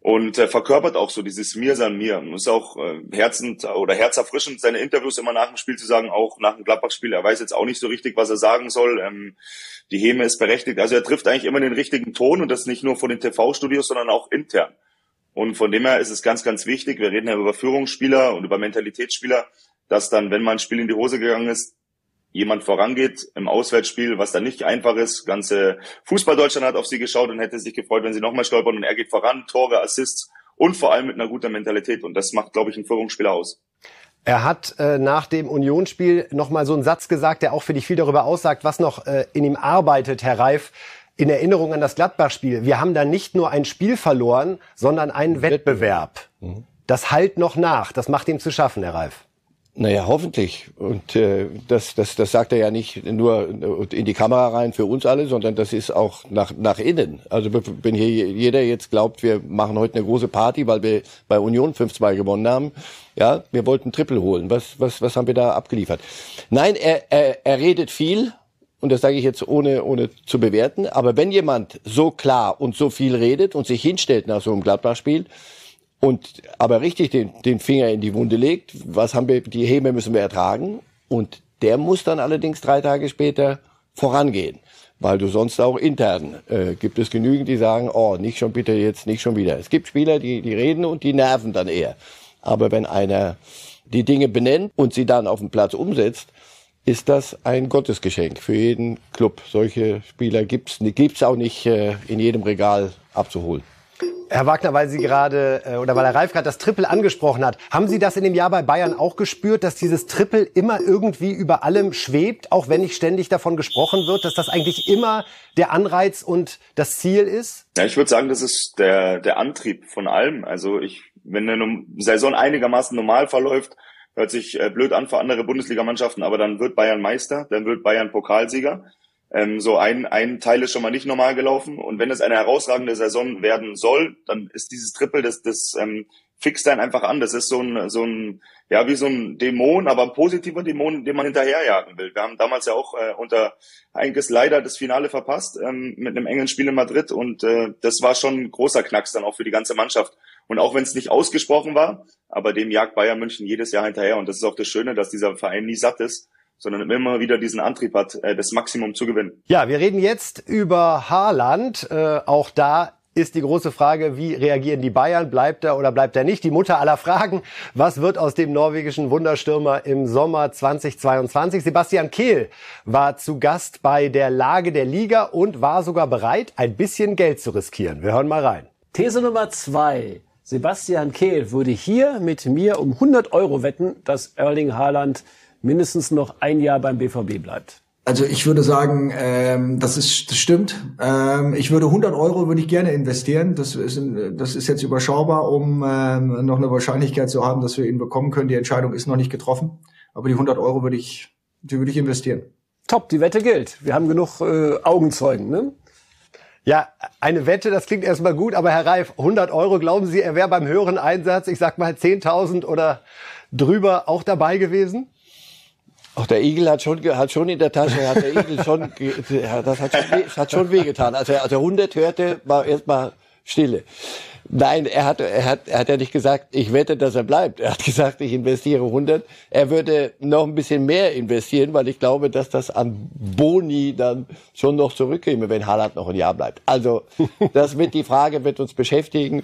Und äh, verkörpert auch so dieses Mir san mir. Und ist auch äh, herzend oder herzerfrischend, seine Interviews immer nach dem Spiel zu sagen, auch nach dem Gladbach-Spiel. Er weiß jetzt auch nicht so richtig, was er sagen soll. Ähm, die Häme ist berechtigt. Also er trifft eigentlich immer den richtigen Ton und das nicht nur vor den TV-Studios, sondern auch intern. Und von dem her ist es ganz, ganz wichtig. Wir reden ja über Führungsspieler und über Mentalitätsspieler dass dann, wenn mal ein Spiel in die Hose gegangen ist, jemand vorangeht im Auswärtsspiel, was dann nicht einfach ist. Ganze Fußball-Deutschland hat auf sie geschaut und hätte sich gefreut, wenn sie nochmal stolpern und er geht voran, Tore, Assists und vor allem mit einer guten Mentalität. Und das macht, glaube ich, einen Führungsspieler aus. Er hat äh, nach dem Unionsspiel nochmal so einen Satz gesagt, der auch für dich viel darüber aussagt, was noch äh, in ihm arbeitet, Herr Reif. In Erinnerung an das Gladbach-Spiel. Wir haben da nicht nur ein Spiel verloren, sondern einen Wettbewerb. Mhm. Das halt noch nach. Das macht ihm zu schaffen, Herr Reif. Naja, hoffentlich. Und äh, das, das, das sagt er ja nicht nur in die Kamera rein für uns alle, sondern das ist auch nach, nach innen. Also wenn hier jeder jetzt glaubt, wir machen heute eine große Party, weil wir bei Union 5-2 gewonnen haben, ja, wir wollten Triple holen. Was, was, was haben wir da abgeliefert? Nein, er, er, er redet viel, und das sage ich jetzt ohne, ohne zu bewerten, aber wenn jemand so klar und so viel redet und sich hinstellt nach so einem Gladbach-Spiel, und aber richtig den, den Finger in die Wunde legt, was haben wir, die Häme müssen wir ertragen und der muss dann allerdings drei Tage später vorangehen, weil du sonst auch intern äh, gibt es genügend, die sagen, oh, nicht schon bitte jetzt, nicht schon wieder. Es gibt Spieler, die, die reden und die nerven dann eher. Aber wenn einer die Dinge benennt und sie dann auf dem Platz umsetzt, ist das ein Gottesgeschenk für jeden Club. Solche Spieler gibt's, gibt's auch nicht äh, in jedem Regal abzuholen. Herr Wagner, weil Sie gerade äh, oder weil Herr Reif gerade das Triple angesprochen hat, haben Sie das in dem Jahr bei Bayern auch gespürt, dass dieses Triple immer irgendwie über allem schwebt, auch wenn nicht ständig davon gesprochen wird, dass das eigentlich immer der Anreiz und das Ziel ist? Ja, ich würde sagen, das ist der der Antrieb von allem. Also ich, wenn eine Saison einigermaßen normal verläuft, hört sich äh, blöd an für andere Bundesligamannschaften, aber dann wird Bayern Meister, dann wird Bayern Pokalsieger. Ähm, so ein, ein Teil ist schon mal nicht normal gelaufen. Und wenn es eine herausragende Saison werden soll, dann ist dieses Triple, das, das ähm, fixt dann einfach an. Das ist so ein, so ein, ja, wie so ein Dämon, aber ein positiver Dämon, den man hinterherjagen will. Wir haben damals ja auch äh, unter Heinkes leider das Finale verpasst ähm, mit einem engen Spiel in Madrid und äh, das war schon ein großer Knacks dann auch für die ganze Mannschaft. Und auch wenn es nicht ausgesprochen war, aber dem jagt Bayern München jedes Jahr hinterher und das ist auch das Schöne, dass dieser Verein nie satt ist sondern immer wieder diesen Antrieb hat, äh, das Maximum zu gewinnen. Ja, wir reden jetzt über Haaland. Äh, auch da ist die große Frage, wie reagieren die Bayern? Bleibt er oder bleibt er nicht? Die Mutter aller Fragen. Was wird aus dem norwegischen Wunderstürmer im Sommer 2022? Sebastian Kehl war zu Gast bei der Lage der Liga und war sogar bereit, ein bisschen Geld zu riskieren. Wir hören mal rein. These Nummer zwei. Sebastian Kehl würde hier mit mir um 100 Euro wetten, dass Erling Haaland mindestens noch ein Jahr beim BVB bleibt? Also ich würde sagen, ähm, das ist das stimmt. Ähm, ich würde 100 Euro würde ich gerne investieren. Das ist das ist jetzt überschaubar, um ähm, noch eine Wahrscheinlichkeit zu haben, dass wir ihn bekommen können. Die Entscheidung ist noch nicht getroffen, aber die 100 Euro würde ich die würde ich investieren. Top, die Wette gilt. Wir haben genug äh, Augenzeugen, ne? Ja, eine Wette, das klingt erstmal gut, aber Herr Reif, 100 Euro, glauben Sie, er wäre beim höheren Einsatz, ich sag mal 10.000 oder drüber auch dabei gewesen? Auch der Igel hat schon, hat schon in der Tasche, hat der Igel schon, das hat schon, hat schon wehgetan. Als er, als er 100 hörte, war erstmal Stille. Nein, er hat, er hat, er hat ja nicht gesagt, ich wette, dass er bleibt. Er hat gesagt, ich investiere 100. Er würde noch ein bisschen mehr investieren, weil ich glaube, dass das an Boni dann schon noch zurückkäme, wenn Haaland noch ein Jahr bleibt. Also, das wird die Frage, wird uns beschäftigen.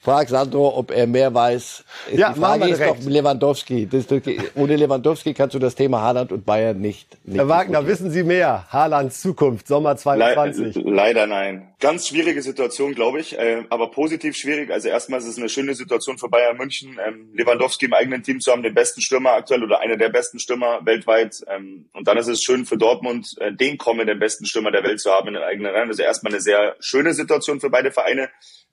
Frag Sandro, ob er mehr weiß. Ja, die Frage ist direkt. doch Lewandowski. Das, ohne Lewandowski kannst du das Thema Haaland und Bayern nicht. nicht Herr Wagner, wissen Sie mehr? Haalands Zukunft, Sommer 22. Le leider nein. Ganz schwierige Situation, glaube ich, äh, aber positiv schwierig. Also erstmal ist es eine schöne Situation für Bayern München, ähm, Lewandowski im eigenen Team zu haben, den besten Stürmer aktuell oder einer der besten Stürmer weltweit. Ähm, und dann ist es schön für Dortmund, äh, den kommenden besten Stürmer der Welt zu haben in den eigenen Reihen. Also erstmal eine sehr schöne Situation für beide Vereine.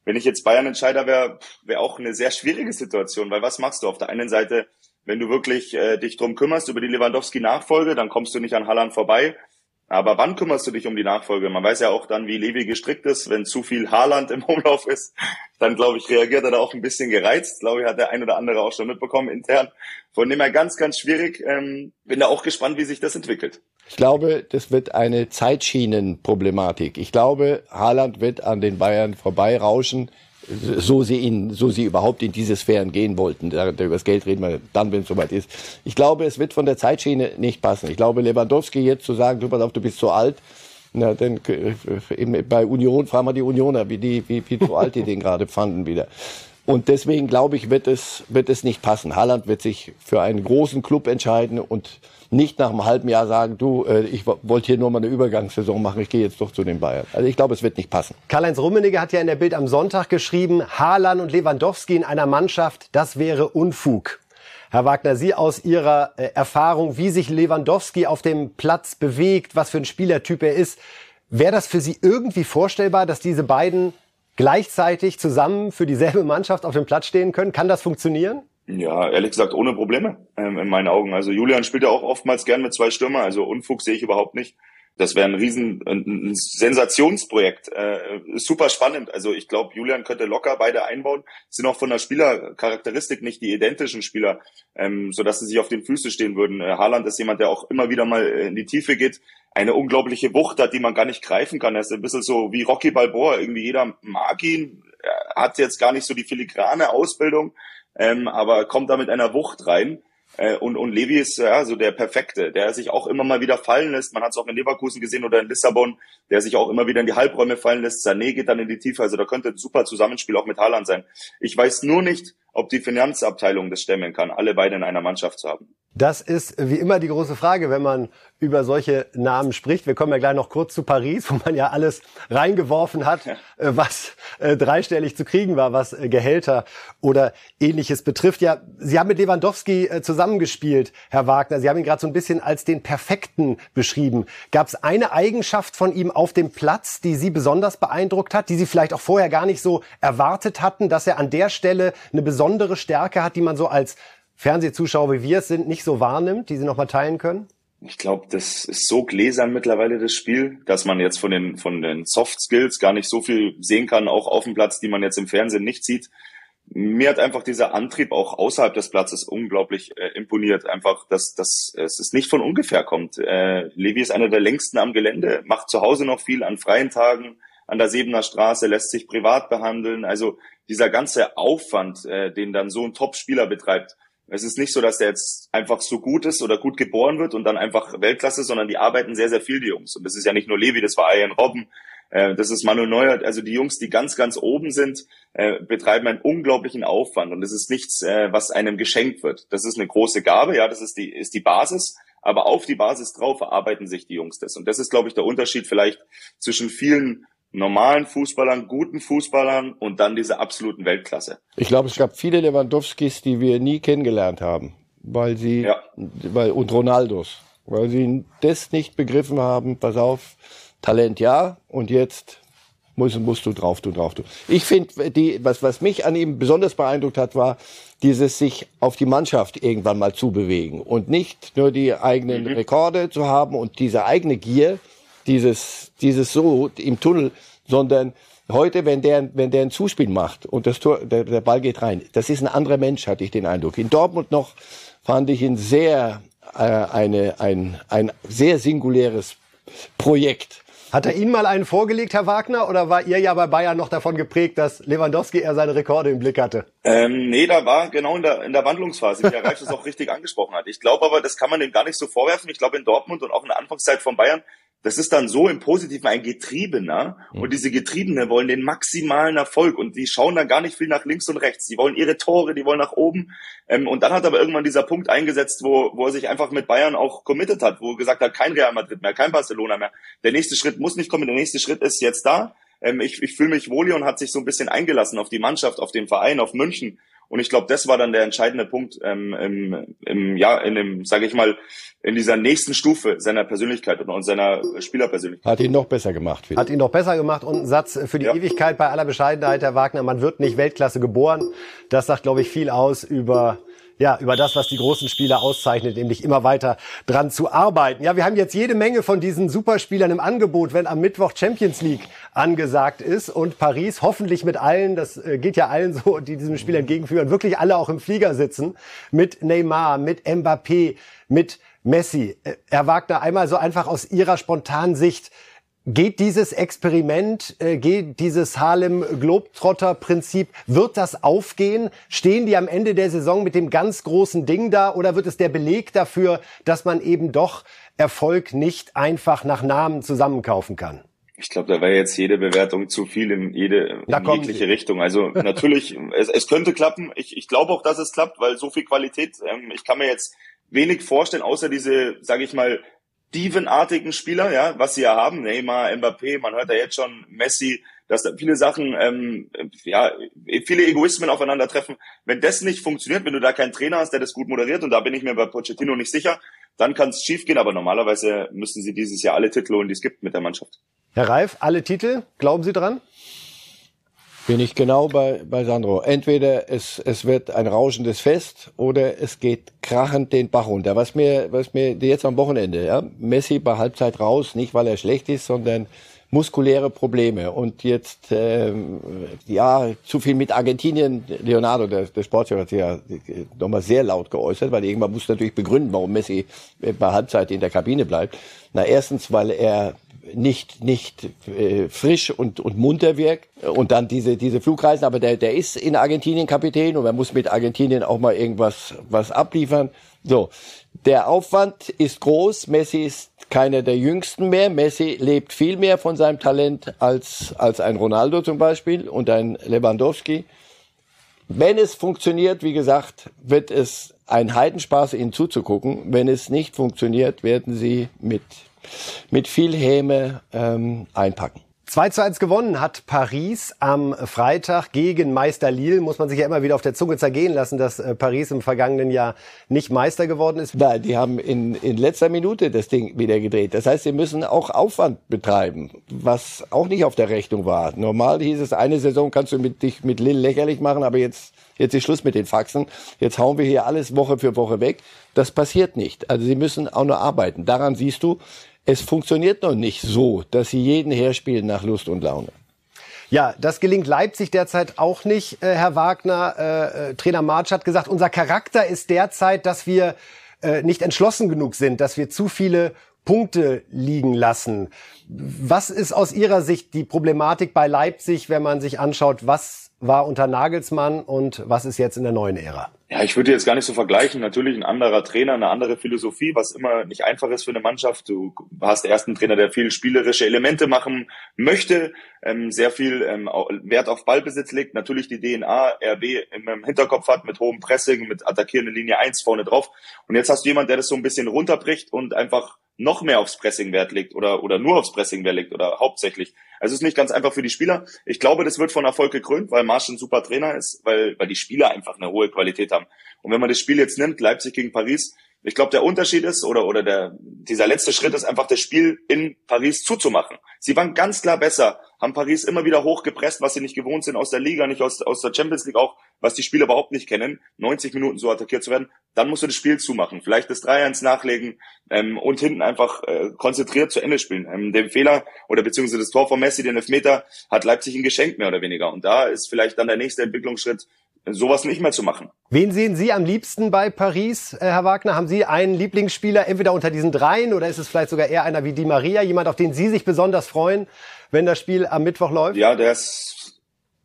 Wenn ich jetzt Bayern-Entscheider wäre, wäre auch eine sehr schwierige Situation, weil was machst du auf der einen Seite, wenn du wirklich äh, dich drum kümmerst über die Lewandowski-Nachfolge, dann kommst du nicht an Haaland vorbei. Aber wann kümmerst du dich um die Nachfolge? Man weiß ja auch dann, wie Levi gestrickt ist. Wenn zu viel Haaland im Umlauf ist, dann glaube ich, reagiert er da auch ein bisschen gereizt. Glaube ich, hat der ein oder andere auch schon mitbekommen intern. Von dem her ganz, ganz schwierig. Ähm, bin da auch gespannt, wie sich das entwickelt. Ich glaube, das wird eine Zeitschienenproblematik. Ich glaube, Haaland wird an den Bayern vorbeirauschen, so sie ihn, so sie überhaupt in diese Sphären gehen wollten. Über das Geld reden wir dann, wenn es soweit ist. Ich glaube, es wird von der Zeitschiene nicht passen. Ich glaube, Lewandowski jetzt zu sagen, du pass auf, du bist zu alt, na, denn äh, bei Union fragen wir die Unioner, wie die, wie, wie zu alt die den gerade fanden wieder. Und deswegen glaube ich, wird es, wird es nicht passen. Haaland wird sich für einen großen Club entscheiden und nicht nach einem halben Jahr sagen, du, äh, ich wollte hier nur mal eine Übergangssaison machen, ich gehe jetzt doch zu den Bayern. Also ich glaube, es wird nicht passen. Karl-Heinz Rummenigge hat ja in der Bild am Sonntag geschrieben, Haaland und Lewandowski in einer Mannschaft, das wäre Unfug. Herr Wagner, Sie aus Ihrer äh, Erfahrung, wie sich Lewandowski auf dem Platz bewegt, was für ein Spielertyp er ist, wäre das für Sie irgendwie vorstellbar, dass diese beiden gleichzeitig zusammen für dieselbe Mannschaft auf dem Platz stehen können? Kann das funktionieren? Ja, ehrlich gesagt, ohne Probleme ähm, in meinen Augen. Also Julian spielt ja auch oftmals gern mit zwei Stürmer, also Unfug sehe ich überhaupt nicht. Das wäre ein riesen ein, ein Sensationsprojekt. Äh, super spannend. Also ich glaube, Julian könnte locker beide einbauen. Sind auch von der Spielercharakteristik nicht die identischen Spieler, ähm, sodass sie sich auf den Füßen stehen würden. Äh, Haaland ist jemand, der auch immer wieder mal in die Tiefe geht, eine unglaubliche Wucht hat, die man gar nicht greifen kann. Er ist ein bisschen so wie Rocky Balboa. Irgendwie jeder mag ihn, hat jetzt gar nicht so die filigrane Ausbildung, ähm, aber kommt da mit einer Wucht rein. Äh, und, und Levi ist ja so der Perfekte, der sich auch immer mal wieder fallen lässt. Man hat es auch in Leverkusen gesehen oder in Lissabon, der sich auch immer wieder in die Halbräume fallen lässt. Sané geht dann in die Tiefe. Also da könnte ein super Zusammenspiel auch mit Haaland sein. Ich weiß nur nicht, ob die Finanzabteilung das stemmen kann, alle beide in einer Mannschaft zu haben. Das ist wie immer die große Frage, wenn man über solche Namen spricht. Wir kommen ja gleich noch kurz zu Paris, wo man ja alles reingeworfen hat, ja. Äh, was äh, dreistellig zu kriegen war, was äh, Gehälter oder ähnliches betrifft. Ja, Sie haben mit Lewandowski zusammengespielt, Herr Wagner. Sie haben ihn gerade so ein bisschen als den Perfekten beschrieben. Gab es eine Eigenschaft von ihm auf dem Platz, die Sie besonders beeindruckt hat, die Sie vielleicht auch vorher gar nicht so erwartet hatten, dass er an der Stelle eine besondere Stärke hat, die man so als Fernsehzuschauer, wie wir es sind, nicht so wahrnimmt, die Sie noch mal teilen können? Ich glaube, das ist so gläsern mittlerweile das Spiel, dass man jetzt von den von den Soft Skills gar nicht so viel sehen kann, auch auf dem Platz, die man jetzt im Fernsehen nicht sieht. Mir hat einfach dieser Antrieb auch außerhalb des Platzes unglaublich äh, imponiert. Einfach, dass, dass es nicht von ungefähr kommt. Äh, Levi ist einer der längsten am Gelände, macht zu Hause noch viel an freien Tagen an der Sebener Straße, lässt sich privat behandeln. Also dieser ganze Aufwand, äh, den dann so ein Top-Spieler betreibt, es ist nicht so, dass der jetzt einfach so gut ist oder gut geboren wird und dann einfach Weltklasse, sondern die arbeiten sehr, sehr viel, die Jungs. Und das ist ja nicht nur Levi, das war Ian Robben, äh, das ist Manuel Neuer. Also die Jungs, die ganz, ganz oben sind, äh, betreiben einen unglaublichen Aufwand. Und das ist nichts, äh, was einem geschenkt wird. Das ist eine große Gabe, ja, das ist die, ist die Basis. Aber auf die Basis drauf erarbeiten sich die Jungs das. Und das ist, glaube ich, der Unterschied vielleicht zwischen vielen normalen Fußballern, guten Fußballern und dann diese absoluten Weltklasse. Ich glaube, es gab viele Lewandowskis, die wir nie kennengelernt haben. weil sie, ja. weil, und Ronaldos, weil sie das nicht begriffen haben, pass auf, Talent ja, und jetzt musst, musst du drauf, du drauf, du. Ich finde, die, was, was mich an ihm besonders beeindruckt hat, war dieses sich auf die Mannschaft irgendwann mal zubewegen und nicht nur die eigenen mhm. Rekorde zu haben und diese eigene Gier, dieses, dieses so im Tunnel, sondern heute, wenn der, wenn der ein Zuspiel macht und das Tor, der, der Ball geht rein, das ist ein anderer Mensch, hatte ich den Eindruck. In Dortmund noch fand ich ihn sehr, äh, eine, ein, ein sehr singuläres Projekt. Hat er Ihnen mal einen vorgelegt, Herr Wagner, oder war ihr ja bei Bayern noch davon geprägt, dass Lewandowski eher seine Rekorde im Blick hatte? Ähm, nee, da war genau in der, in der Wandlungsphase, wie Herr Reif das [laughs] auch richtig angesprochen hat. Ich glaube aber, das kann man dem gar nicht so vorwerfen. Ich glaube, in Dortmund und auch in der Anfangszeit von Bayern das ist dann so im Positiven ein Getriebener. Mhm. Und diese Getriebene wollen den maximalen Erfolg und die schauen dann gar nicht viel nach links und rechts. Die wollen ihre Tore, die wollen nach oben. Ähm, und dann hat aber irgendwann dieser Punkt eingesetzt, wo, wo er sich einfach mit Bayern auch committed hat, wo er gesagt hat, kein Real Madrid mehr, kein Barcelona mehr. Der nächste Schritt muss nicht kommen, der nächste Schritt ist jetzt da. Ähm, ich ich fühle mich wohl hier und hat sich so ein bisschen eingelassen auf die Mannschaft, auf den Verein, auf München. Und ich glaube, das war dann der entscheidende Punkt ähm, im, im, ja, in dem, sage ich mal, in dieser nächsten Stufe seiner Persönlichkeit und seiner Spielerpersönlichkeit. Hat ihn noch besser gemacht. Wieder. Hat ihn noch besser gemacht und ein Satz für die ja. Ewigkeit bei aller Bescheidenheit, Herr Wagner, man wird nicht Weltklasse geboren. Das sagt, glaube ich, viel aus über ja, über das, was die großen Spieler auszeichnet, nämlich immer weiter dran zu arbeiten. Ja, wir haben jetzt jede Menge von diesen Superspielern im Angebot, wenn am Mittwoch Champions League angesagt ist und Paris hoffentlich mit allen, das äh, geht ja allen so, die diesem Spiel entgegenführen, wirklich alle auch im Flieger sitzen, mit Neymar, mit Mbappé, mit Messi. Äh, Herr Wagner, einmal so einfach aus Ihrer spontanen Sicht, Geht dieses Experiment, äh, geht dieses Harlem Globetrotter Prinzip, wird das aufgehen? Stehen die am Ende der Saison mit dem ganz großen Ding da oder wird es der Beleg dafür, dass man eben doch Erfolg nicht einfach nach Namen zusammenkaufen kann? Ich glaube, da wäre jetzt jede Bewertung zu viel in jede in jegliche Richtung. Also [laughs] natürlich, es, es könnte klappen. Ich, ich glaube auch, dass es klappt, weil so viel Qualität. Ähm, ich kann mir jetzt wenig vorstellen, außer diese, sage ich mal, Steven-artigen Spieler, ja, was sie ja haben, Neymar, Mbappé, man hört ja jetzt schon Messi, dass da viele Sachen, ähm, ja, viele Egoismen aufeinandertreffen. Wenn das nicht funktioniert, wenn du da keinen Trainer hast, der das gut moderiert, und da bin ich mir bei Pochettino nicht sicher, dann kann es schiefgehen. Aber normalerweise müssen sie dieses Jahr alle Titel holen, die es gibt mit der Mannschaft. Herr Reif, alle Titel, glauben Sie dran? Bin ich genau bei, bei Sandro. Entweder es, es wird ein rauschendes Fest oder es geht krachend den Bach runter. Was mir, was mir jetzt am Wochenende, ja, Messi bei Halbzeit raus, nicht weil er schlecht ist, sondern muskuläre Probleme. Und jetzt, ähm, ja, zu viel mit Argentinien. Leonardo, der, der Sportchef, hat sich ja nochmal sehr laut geäußert, weil irgendwann muss natürlich begründen, warum Messi bei Halbzeit in der Kabine bleibt. Na, erstens, weil er nicht nicht äh, frisch und und munter wirkt. Und dann diese diese Flugreisen. Aber der der ist in Argentinien Kapitän und man muss mit Argentinien auch mal irgendwas was abliefern. So. Der Aufwand ist groß. Messi ist keiner der jüngsten mehr. Messi lebt viel mehr von seinem Talent als als ein Ronaldo zum Beispiel und ein Lewandowski. Wenn es funktioniert wie gesagt wird es ein Heidenspaß ihnen zuzugucken. Wenn es nicht funktioniert werden sie mit mit viel Häme ähm, einpacken. 2 zu 1 gewonnen hat Paris am Freitag gegen Meister Lille. Muss man sich ja immer wieder auf der Zunge zergehen lassen, dass äh, Paris im vergangenen Jahr nicht Meister geworden ist. Nein, die haben in, in letzter Minute das Ding wieder gedreht. Das heißt, sie müssen auch Aufwand betreiben, was auch nicht auf der Rechnung war. Normal hieß es, eine Saison kannst du mit, dich mit Lille lächerlich machen, aber jetzt, jetzt ist Schluss mit den Faxen. Jetzt hauen wir hier alles Woche für Woche weg. Das passiert nicht. Also sie müssen auch nur arbeiten. Daran siehst du, es funktioniert noch nicht so, dass sie jeden herspielen nach Lust und Laune. Ja, das gelingt Leipzig derzeit auch nicht, äh, Herr Wagner. Äh, äh, Trainer March hat gesagt, unser Charakter ist derzeit, dass wir äh, nicht entschlossen genug sind, dass wir zu viele Punkte liegen lassen. Was ist aus Ihrer Sicht die Problematik bei Leipzig, wenn man sich anschaut, was war unter Nagelsmann und was ist jetzt in der neuen Ära? Ja, ich würde jetzt gar nicht so vergleichen. Natürlich ein anderer Trainer, eine andere Philosophie, was immer nicht einfach ist für eine Mannschaft. Du hast erst einen Trainer, der viel spielerische Elemente machen möchte, ähm, sehr viel ähm, Wert auf Ballbesitz legt, natürlich die DNA RB im Hinterkopf hat mit hohem Pressing, mit attackierender Linie 1 vorne drauf. Und jetzt hast du jemand, der das so ein bisschen runterbricht und einfach noch mehr aufs Pressing Wert legt oder, oder nur aufs Pressing Wert legt oder hauptsächlich. Also es ist nicht ganz einfach für die Spieler. Ich glaube, das wird von Erfolg gekrönt, weil Marsch ein super Trainer ist, weil, weil die Spieler einfach eine hohe Qualität haben. Und wenn man das Spiel jetzt nimmt, Leipzig gegen Paris, ich glaube, der Unterschied ist oder oder der dieser letzte Schritt ist einfach das Spiel in Paris zuzumachen. Sie waren ganz klar besser, haben Paris immer wieder hochgepresst, was sie nicht gewohnt sind aus der Liga, nicht aus aus der Champions League auch, was die Spieler überhaupt nicht kennen. 90 Minuten so attackiert zu werden, dann musst du das Spiel zumachen, vielleicht das 3-1 nachlegen ähm, und hinten einfach äh, konzentriert zu Ende spielen. Ähm, den Fehler oder beziehungsweise das Tor von Messi, den Elfmeter, hat Leipzig ein Geschenk mehr oder weniger. Und da ist vielleicht dann der nächste Entwicklungsschritt sowas nicht mehr zu machen. Wen sehen Sie am liebsten bei Paris, äh, Herr Wagner? Haben Sie einen Lieblingsspieler entweder unter diesen dreien oder ist es vielleicht sogar eher einer wie Di Maria, jemand, auf den Sie sich besonders freuen, wenn das Spiel am Mittwoch läuft? Ja, der ist,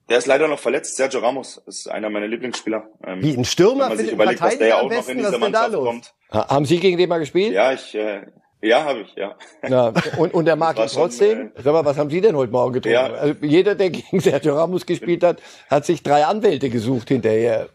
der ist leider noch verletzt. Sergio Ramos ist einer meiner Lieblingsspieler. Ähm, wie ein Stürmer? Wenn man sich überlegt, was der ja auch noch in dieser Mannschaft kommt. Haben Sie gegen den mal gespielt? Ja, ich, äh, ja, habe ich, ja. ja. Und, und der mag ihn trotzdem. Schon, äh, Sag mal, was haben Sie denn heute Morgen getrunken? Ja. Also jeder, der gegen Sergio Ramos gespielt hat, hat sich drei Anwälte gesucht hinterher,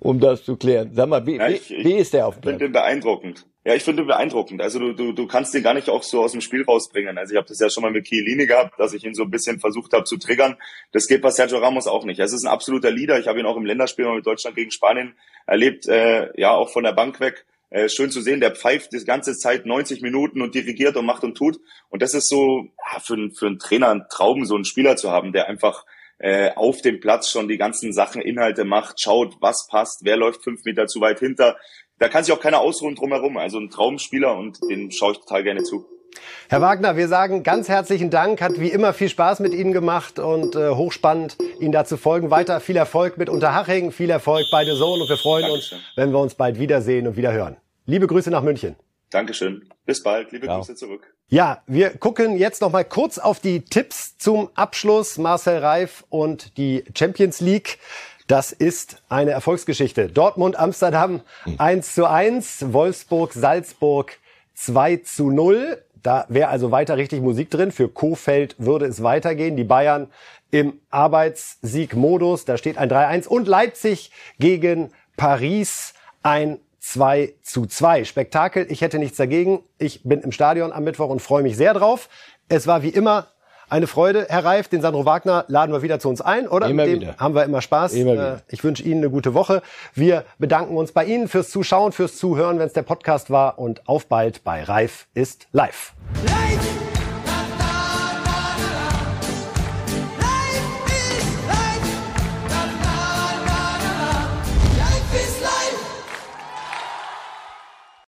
um das zu klären. Sag mal, wie, ja, ich, wie, wie ist der auf Ich finde den beeindruckend. Ja, ich finde ihn beeindruckend. Also du, du, du kannst den gar nicht auch so aus dem Spiel rausbringen. Also ich habe das ja schon mal mit Chiellini gehabt, dass ich ihn so ein bisschen versucht habe zu triggern. Das geht bei Sergio Ramos auch nicht. Es ist ein absoluter Leader. Ich habe ihn auch im Länderspiel mit Deutschland gegen Spanien erlebt, äh, ja auch von der Bank weg äh, schön zu sehen, der pfeift die ganze Zeit 90 Minuten und dirigiert und macht und tut. Und das ist so ja, für, für einen Trainer ein Traum, so einen Spieler zu haben, der einfach äh, auf dem Platz schon die ganzen Sachen, Inhalte macht, schaut, was passt, wer läuft fünf Meter zu weit hinter. Da kann sich auch keiner ausruhen drumherum. Also ein Traumspieler und den schaue ich total gerne zu. Herr Wagner, wir sagen ganz herzlichen Dank. Hat wie immer viel Spaß mit Ihnen gemacht und äh, hochspannend, Ihnen dazu folgen. Weiter viel Erfolg mit Unterhaching, viel Erfolg bei The Zone und wir freuen Dankeschön. uns, wenn wir uns bald wiedersehen und wieder hören. Liebe Grüße nach München. Dankeschön. Bis bald. Liebe Ciao. Grüße zurück. Ja, wir gucken jetzt noch mal kurz auf die Tipps zum Abschluss. Marcel Reif und die Champions League. Das ist eine Erfolgsgeschichte. Dortmund, Amsterdam 1 zu 1, Wolfsburg, Salzburg 2 zu 0. Da wäre also weiter richtig Musik drin. Für Kofeld würde es weitergehen. Die Bayern im Arbeitssiegmodus. Da steht ein 3-1. Und Leipzig gegen Paris ein 2 zu 2. Spektakel, ich hätte nichts dagegen. Ich bin im Stadion am Mittwoch und freue mich sehr drauf. Es war wie immer eine Freude, Herr Reif. Den Sandro Wagner laden wir wieder zu uns ein, oder? Immer Mit dem wieder. haben wir immer Spaß. Immer wieder. Äh, ich wünsche Ihnen eine gute Woche. Wir bedanken uns bei Ihnen fürs Zuschauen, fürs Zuhören, wenn es der Podcast war und auf bald bei Reif ist live. live!